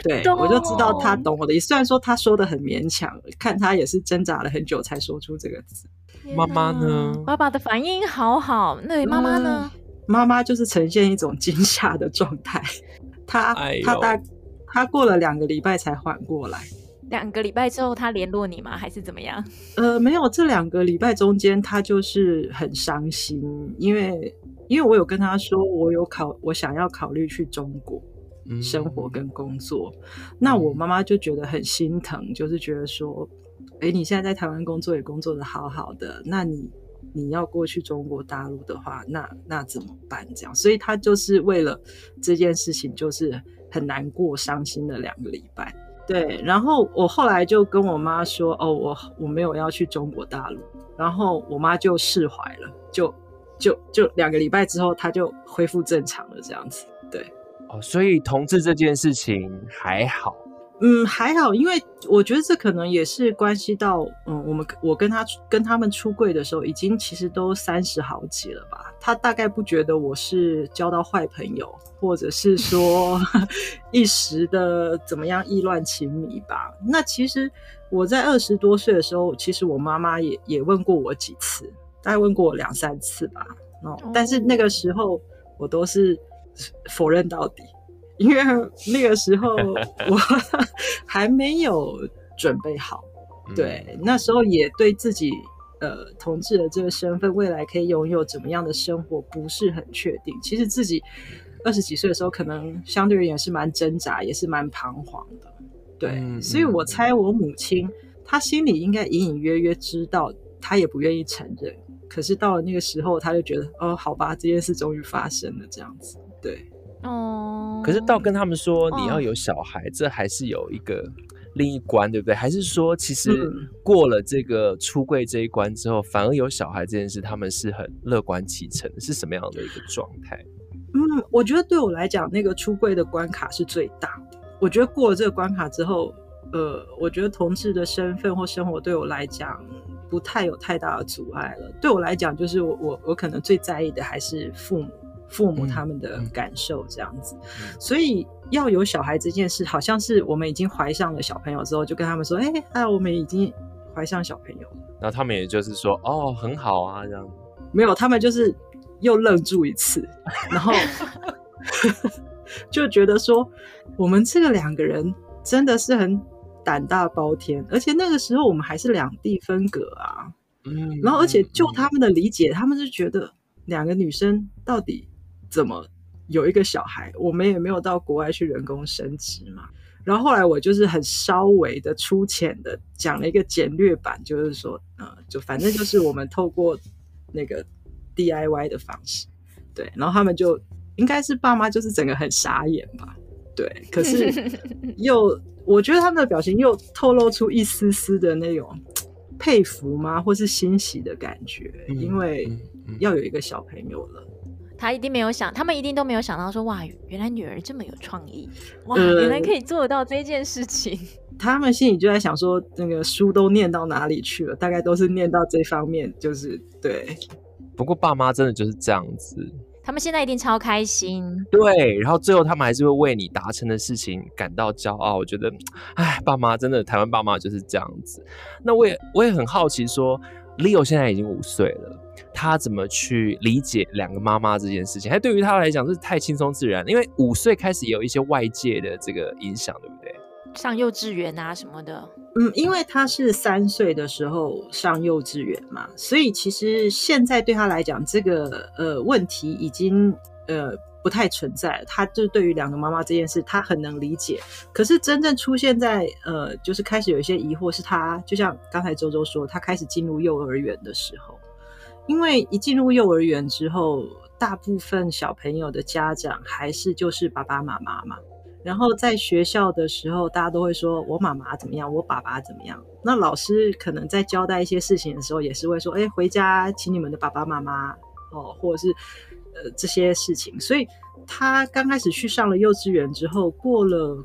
对，我就知道他懂我的意思。虽然说他说的很勉强，看他也是挣扎了很久才说出这个字。妈妈呢？爸爸的反应好好。那妈妈呢？妈妈就是呈现一种惊吓的状态。他他大他过了两个礼拜才缓过来。两个礼拜之后，他联络你吗？还是怎么样？呃，没有。这两个礼拜中间，他就是很伤心，因为。因为我有跟他说，我有考，我想要考虑去中国生活跟工作。嗯、那我妈妈就觉得很心疼，就是觉得说，哎，你现在在台湾工作也工作的好好的，那你你要过去中国大陆的话，那那怎么办？这样，所以她就是为了这件事情，就是很难过、伤心的两个礼拜。对，然后我后来就跟我妈说，哦，我我没有要去中国大陆，然后我妈就释怀了，就。就就两个礼拜之后，她就恢复正常了，这样子。对，哦，所以同志这件事情还好，嗯，还好，因为我觉得这可能也是关系到，嗯，我们我跟他跟他们出柜的时候，已经其实都三十好几了吧？他大概不觉得我是交到坏朋友，或者是说 一时的怎么样意乱情迷吧？那其实我在二十多岁的时候，其实我妈妈也也问过我几次。大概问过我两三次吧，哦，但是那个时候我都是否认到底，因为那个时候 我还没有准备好，对，那时候也对自己呃同志的这个身份，未来可以拥有怎么样的生活不是很确定。其实自己二十几岁的时候，可能相对而言是蛮挣扎，也是蛮彷徨的。对，嗯、所以我猜我母亲她心里应该隐隐约约知道，她也不愿意承认。可是到了那个时候，她就觉得，哦，好吧，这件事终于发生了，这样子。对，哦。可是到跟他们说你要有小孩，哦、这还是有一个。另一关对不对？还是说，其实过了这个出柜这一关之后，嗯、反而有小孩这件事，他们是很乐观其成，是什么样的一个状态？嗯，我觉得对我来讲，那个出柜的关卡是最大的。我觉得过了这个关卡之后，呃，我觉得同志的身份或生活对我来讲不太有太大的阻碍了。对我来讲，就是我我我可能最在意的还是父母。父母他们的感受这样子，嗯、所以要有小孩这件事，好像是我们已经怀上了小朋友之后，就跟他们说：“哎、欸，哎，我们已经怀上小朋友了。”然后他们也就是说：“哦，很好啊，这样。”没有，他们就是又愣住一次，然后 就觉得说：“我们这个两个人真的是很胆大包天，而且那个时候我们还是两地分隔啊。”嗯，然后而且就他们的理解，嗯、他们是觉得两个女生到底。怎么有一个小孩？我们也没有到国外去人工生殖嘛。然后后来我就是很稍微的粗浅的讲了一个简略版，就是说，呃，就反正就是我们透过那个 DIY 的方式，对。然后他们就应该是爸妈就是整个很傻眼吧，对。可是 又我觉得他们的表情又透露出一丝丝的那种佩服吗，或是欣喜的感觉，因为要有一个小朋友了。他一定没有想，他们一定都没有想到说，哇，原来女儿这么有创意，哇，原来可以做得到这件事情。呃，他们心里就在想说，那个书都念到哪里去了？大概都是念到这方面，就是对。不过爸妈真的就是这样子，他们现在一定超开心。对，然后最后他们还是会为你达成的事情感到骄傲。我觉得，哎，爸妈真的，台湾爸妈就是这样子。那我也我也很好奇说，说 Leo 现在已经五岁了。他怎么去理解两个妈妈这件事情？还对于他来讲，这是太轻松自然。因为五岁开始也有一些外界的这个影响，对不对？上幼稚园啊什么的。嗯，因为他是三岁的时候上幼稚园嘛，所以其实现在对他来讲，这个呃问题已经呃不太存在了。他就对于两个妈妈这件事，他很能理解。可是真正出现在呃，就是开始有一些疑惑，是他就像刚才周周说，他开始进入幼儿园的时候。因为一进入幼儿园之后，大部分小朋友的家长还是就是爸爸妈妈嘛。然后在学校的时候，大家都会说我妈妈怎么样，我爸爸怎么样。那老师可能在交代一些事情的时候，也是会说，哎，回家请你们的爸爸妈妈哦，或者是呃这些事情。所以他刚开始去上了幼稚园之后，过了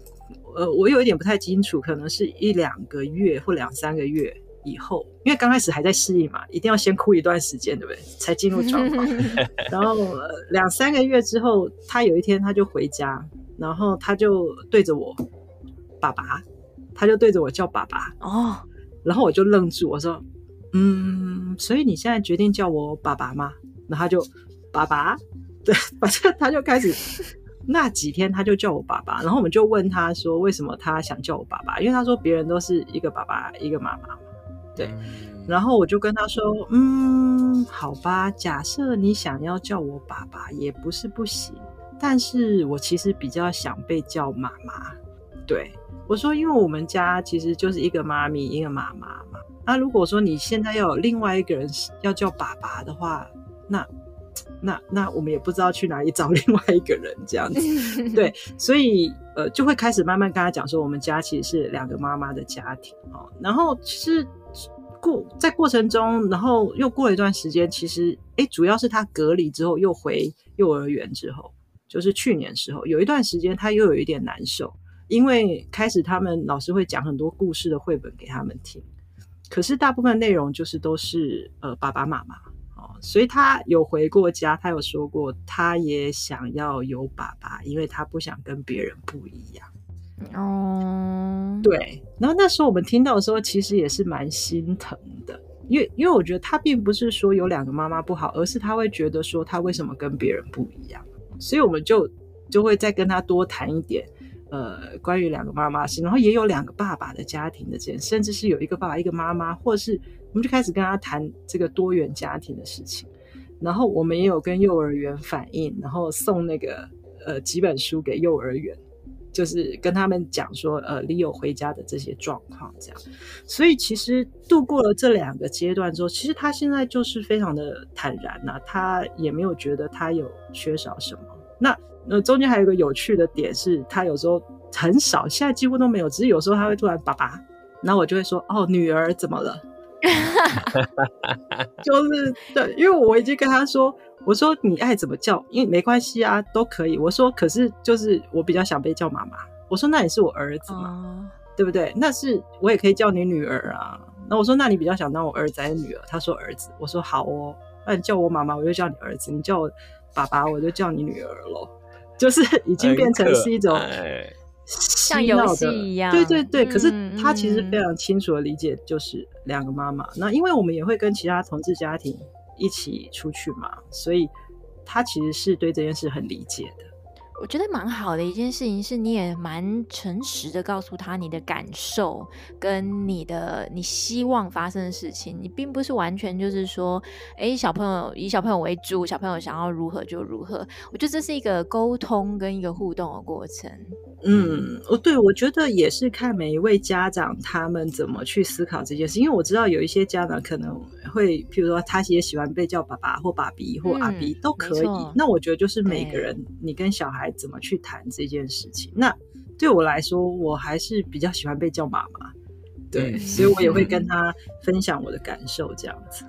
呃，我有一点不太清楚，可能是一两个月或两三个月。以后，因为刚开始还在适应嘛，一定要先哭一段时间，对不对？才进入状况。然后两三个月之后，他有一天他就回家，然后他就对着我爸爸，他就对着我叫爸爸哦。然后我就愣住，我说：“嗯，所以你现在决定叫我爸爸吗？”然后他就爸爸，对，反正他就开始那几天他就叫我爸爸。然后我们就问他说：“为什么他想叫我爸爸？”因为他说别人都是一个爸爸一个妈妈。对，然后我就跟他说，嗯，好吧，假设你想要叫我爸爸，也不是不行，但是我其实比较想被叫妈妈。对，我说，因为我们家其实就是一个妈咪，一个妈妈嘛。那如果说你现在要有另外一个人要叫爸爸的话，那那那我们也不知道去哪里找 另外一个人这样子。对，所以呃，就会开始慢慢跟他讲说，我们家其实是两个妈妈的家庭哦。然后其实。过在过程中，然后又过了一段时间，其实诶，主要是他隔离之后又回幼儿园之后，就是去年时候有一段时间他又有一点难受，因为开始他们老师会讲很多故事的绘本给他们听，可是大部分内容就是都是呃爸爸妈妈哦，所以他有回过家，他有说过他也想要有爸爸，因为他不想跟别人不一样。哦，对，然后那时候我们听到的时候，其实也是蛮心疼的，因为因为我觉得他并不是说有两个妈妈不好，而是他会觉得说他为什么跟别人不一样，所以我们就就会再跟他多谈一点，呃，关于两个妈妈的事，然后也有两个爸爸的家庭的这件，甚至是有一个爸爸一个妈妈，或是我们就开始跟他谈这个多元家庭的事情，然后我们也有跟幼儿园反映，然后送那个。呃几本书给幼儿园。就是跟他们讲说，呃，李友回家的这些状况，这样，所以其实度过了这两个阶段之后，其实他现在就是非常的坦然呐、他也没有觉得他有缺少什么。那呃，中间还有一个有趣的点是，他有时候很少，现在几乎都没有，只是有时候他会突然爸爸，然后我就会说，哦，女儿怎么了？就是对，因为我已经跟他说。我说你爱怎么叫，因为没关系啊，都可以。我说可是就是我比较想被叫妈妈。我说那你是我儿子嘛，哦、对不对？那是我也可以叫你女儿啊。那我说那你比较想当我儿子还是女儿？他说儿子。我说好哦，那你叫我妈妈，我就叫你儿子；你叫我爸爸，我就叫你女儿喽。就是已经变成是一种像游戏一样。对对对，可是他其实非常清楚的理解，就是两个妈妈。嗯、那因为我们也会跟其他同志家庭。一起出去嘛，所以他其实是对这件事很理解的。我觉得蛮好的一件事情是，你也蛮诚实的告诉他你的感受跟你的你希望发生的事情。你并不是完全就是说，哎，小朋友以小朋友为主，小朋友想要如何就如何。我觉得这是一个沟通跟一个互动的过程。嗯，哦，对，我觉得也是看每一位家长他们怎么去思考这件事，因为我知道有一些家长可能会，譬如说他也喜欢被叫爸爸或爸比或阿比、嗯、都可以。那我觉得就是每个人你跟小孩怎么去谈这件事情。那对我来说，我还是比较喜欢被叫妈妈，对，嗯、所以我也会跟他分享我的感受这样子。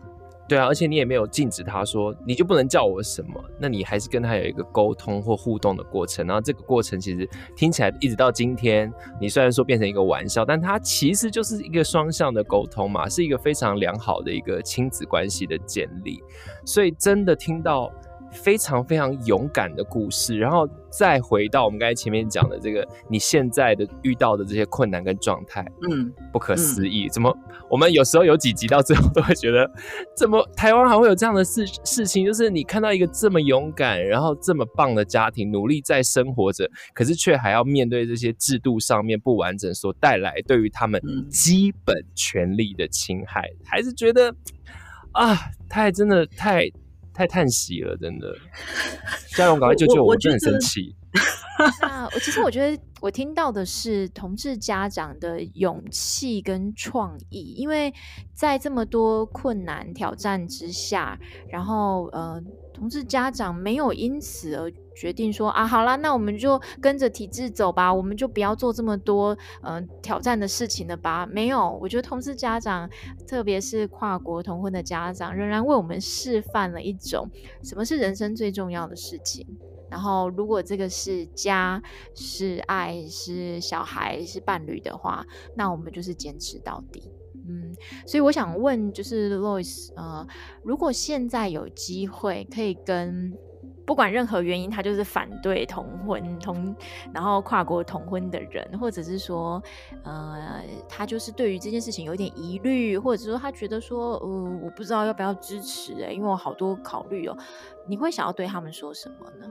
对啊，而且你也没有禁止他说，你就不能叫我什么，那你还是跟他有一个沟通或互动的过程。然后这个过程其实听起来一直到今天，你虽然说变成一个玩笑，但它其实就是一个双向的沟通嘛，是一个非常良好的一个亲子关系的建立。所以真的听到。非常非常勇敢的故事，然后再回到我们刚才前面讲的这个，你现在的遇到的这些困难跟状态，嗯，不可思议，嗯、怎么我们有时候有几集到最后都会觉得，怎么台湾还会有这样的事事情？就是你看到一个这么勇敢，然后这么棒的家庭，努力在生活着，可是却还要面对这些制度上面不完整所带来对于他们基本权利的侵害，嗯、还是觉得啊，太真的太。太叹息了，真的。嘉荣，赶快救救我！我，我真的很生气。那 我其实我觉得，我听到的是同志家长的勇气跟创意，因为在这么多困难挑战之下，然后呃。同志家长没有因此而决定说啊，好啦，那我们就跟着体制走吧，我们就不要做这么多呃挑战的事情了吧？没有，我觉得同志家长，特别是跨国同婚的家长，仍然为我们示范了一种什么是人生最重要的事情。然后，如果这个是家、是爱、是小孩、是伴侣的话，那我们就是坚持到底。嗯，所以我想问，就是 Lois，呃，如果现在有机会可以跟不管任何原因，他就是反对同婚同，然后跨国同婚的人，或者是说，呃，他就是对于这件事情有点疑虑，或者说他觉得说，呃，我不知道要不要支持，欸，因为我好多考虑哦，你会想要对他们说什么呢？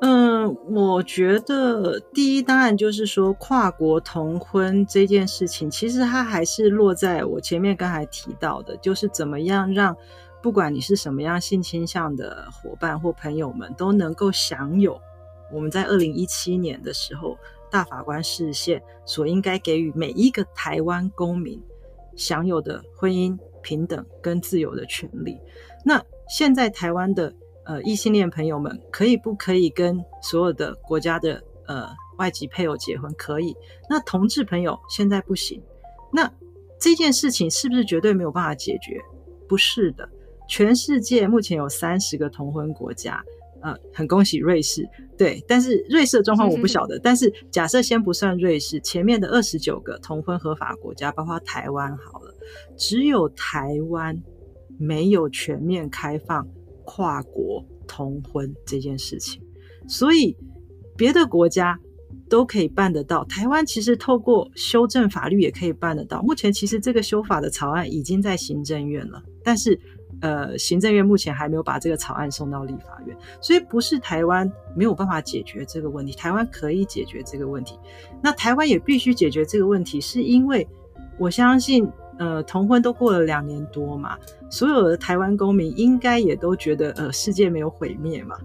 嗯，我觉得第一当然就是说跨国同婚这件事情，其实它还是落在我前面刚才提到的，就是怎么样让不管你是什么样性倾向的伙伴或朋友们，都能够享有我们在二零一七年的时候大法官释宪所应该给予每一个台湾公民享有的婚姻平等跟自由的权利。那现在台湾的。呃，异性恋朋友们可以不可以跟所有的国家的呃外籍配偶结婚？可以。那同志朋友现在不行。那这件事情是不是绝对没有办法解决？不是的。全世界目前有三十个同婚国家，呃，很恭喜瑞士。对，但是瑞士的状况我不 晓得。但是假设先不算瑞士，前面的二十九个同婚合法国家，包括台湾好了，只有台湾没有全面开放。跨国同婚这件事情，所以别的国家都可以办得到。台湾其实透过修正法律也可以办得到。目前其实这个修法的草案已经在行政院了，但是呃，行政院目前还没有把这个草案送到立法院。所以不是台湾没有办法解决这个问题，台湾可以解决这个问题。那台湾也必须解决这个问题，是因为我相信。呃，同婚都过了两年多嘛，所有的台湾公民应该也都觉得，呃，世界没有毁灭嘛，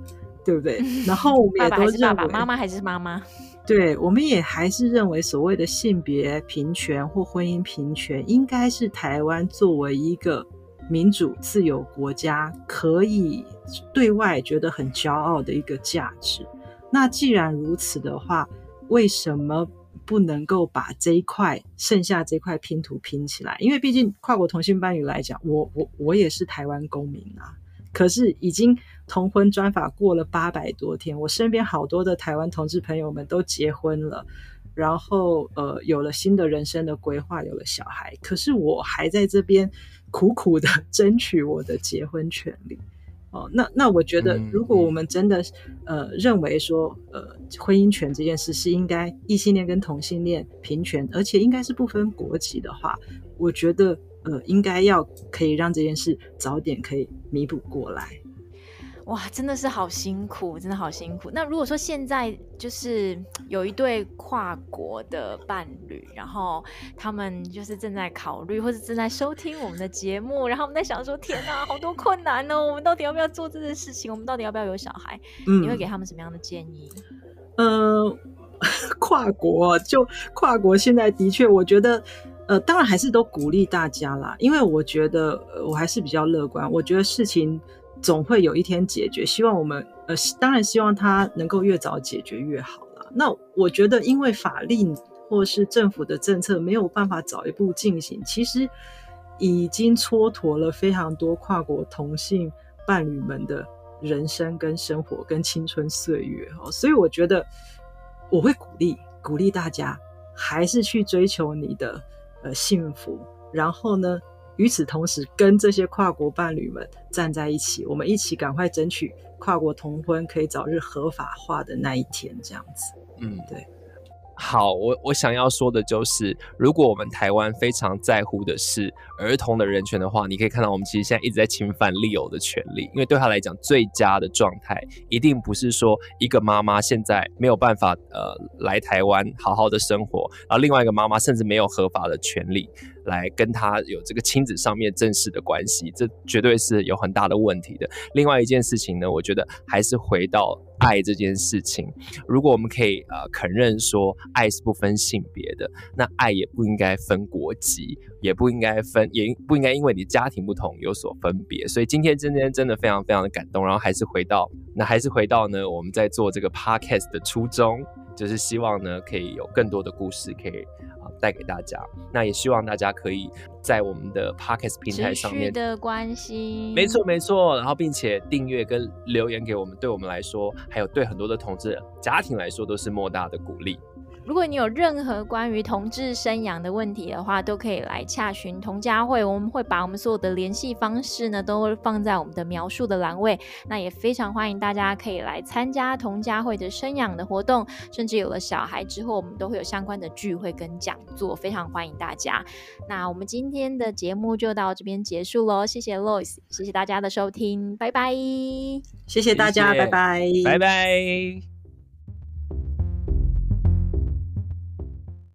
对不对？然后我们也都认为，爸爸爸爸，妈妈还是妈妈。对，我们也还是认为，所谓的性别平权或婚姻平权，应该是台湾作为一个民主自由国家，可以对外觉得很骄傲的一个价值。那既然如此的话，为什么不能够把这一块剩下这块拼图拼起来？因为毕竟跨国同性伴侣来讲，我我我也是台湾公民啊。可是已经同婚专法过了八百多天，我身边好多的台湾同志朋友们都结婚了，然后呃有了新的人生的规划，有了小孩。可是我还在这边苦苦的争取我的结婚权利。哦，那那我觉得，如果我们真的呃认为说，呃婚姻权这件事是应该异性恋跟同性恋平权，而且应该是不分国籍的话，我觉得呃应该要可以让这件事早点可以弥补过来。哇，真的是好辛苦，真的好辛苦。那如果说现在就是 有一对跨国的伴侣，然后他们就是正在考虑或者正在收听我们的节目，然后我们在想说，天哪，好多困难哦，我们到底要不要做这件事情？我们到底要不要有小孩？嗯，你会给他们什么样的建议？呃，跨国就跨国，现在的确，我觉得，呃，当然还是都鼓励大家啦，因为我觉得，呃，我还是比较乐观，我觉得事情。总会有一天解决，希望我们呃，当然希望它能够越早解决越好了。那我觉得，因为法令或是政府的政策没有办法早一步进行，其实已经蹉跎了非常多跨国同性伴侣们的人生跟生活跟青春岁月哦。所以我觉得我会鼓励鼓励大家，还是去追求你的呃幸福，然后呢，与此同时，跟这些跨国伴侣们站在一起，我们一起赶快争取跨国同婚可以早日合法化的那一天，这样子。嗯，对。好，我我想要说的就是，如果我们台湾非常在乎的是儿童的人权的话，你可以看到我们其实现在一直在侵犯 Leo 的权利，因为对他来讲，最佳的状态一定不是说一个妈妈现在没有办法呃来台湾好好的生活，然后另外一个妈妈甚至没有合法的权利来跟他有这个亲子上面正式的关系，这绝对是有很大的问题的。另外一件事情呢，我觉得还是回到。爱这件事情，如果我们可以呃肯认说爱是不分性别的，那爱也不应该分国籍，也不应该分，也不应该因为你家庭不同有所分别。所以今天今天真的非常非常的感动，然后还是回到那还是回到呢我们在做这个 podcast 的初衷，就是希望呢可以有更多的故事可以啊。带给大家，那也希望大家可以在我们的 Podcast 平台上面的关系，没错没错，然后并且订阅跟留言给我们，对我们来说，还有对很多的同志家庭来说，都是莫大的鼓励。如果你有任何关于同志生养的问题的话，都可以来洽询同家会，我们会把我们所有的联系方式呢，都会放在我们的描述的栏位。那也非常欢迎大家可以来参加同家会的生养的活动，甚至有了小孩之后，我们都会有相关的聚会跟讲座，非常欢迎大家。那我们今天的节目就到这边结束喽，谢谢 Lois，谢谢大家的收听，拜拜，谢谢大家，谢谢拜拜，拜拜。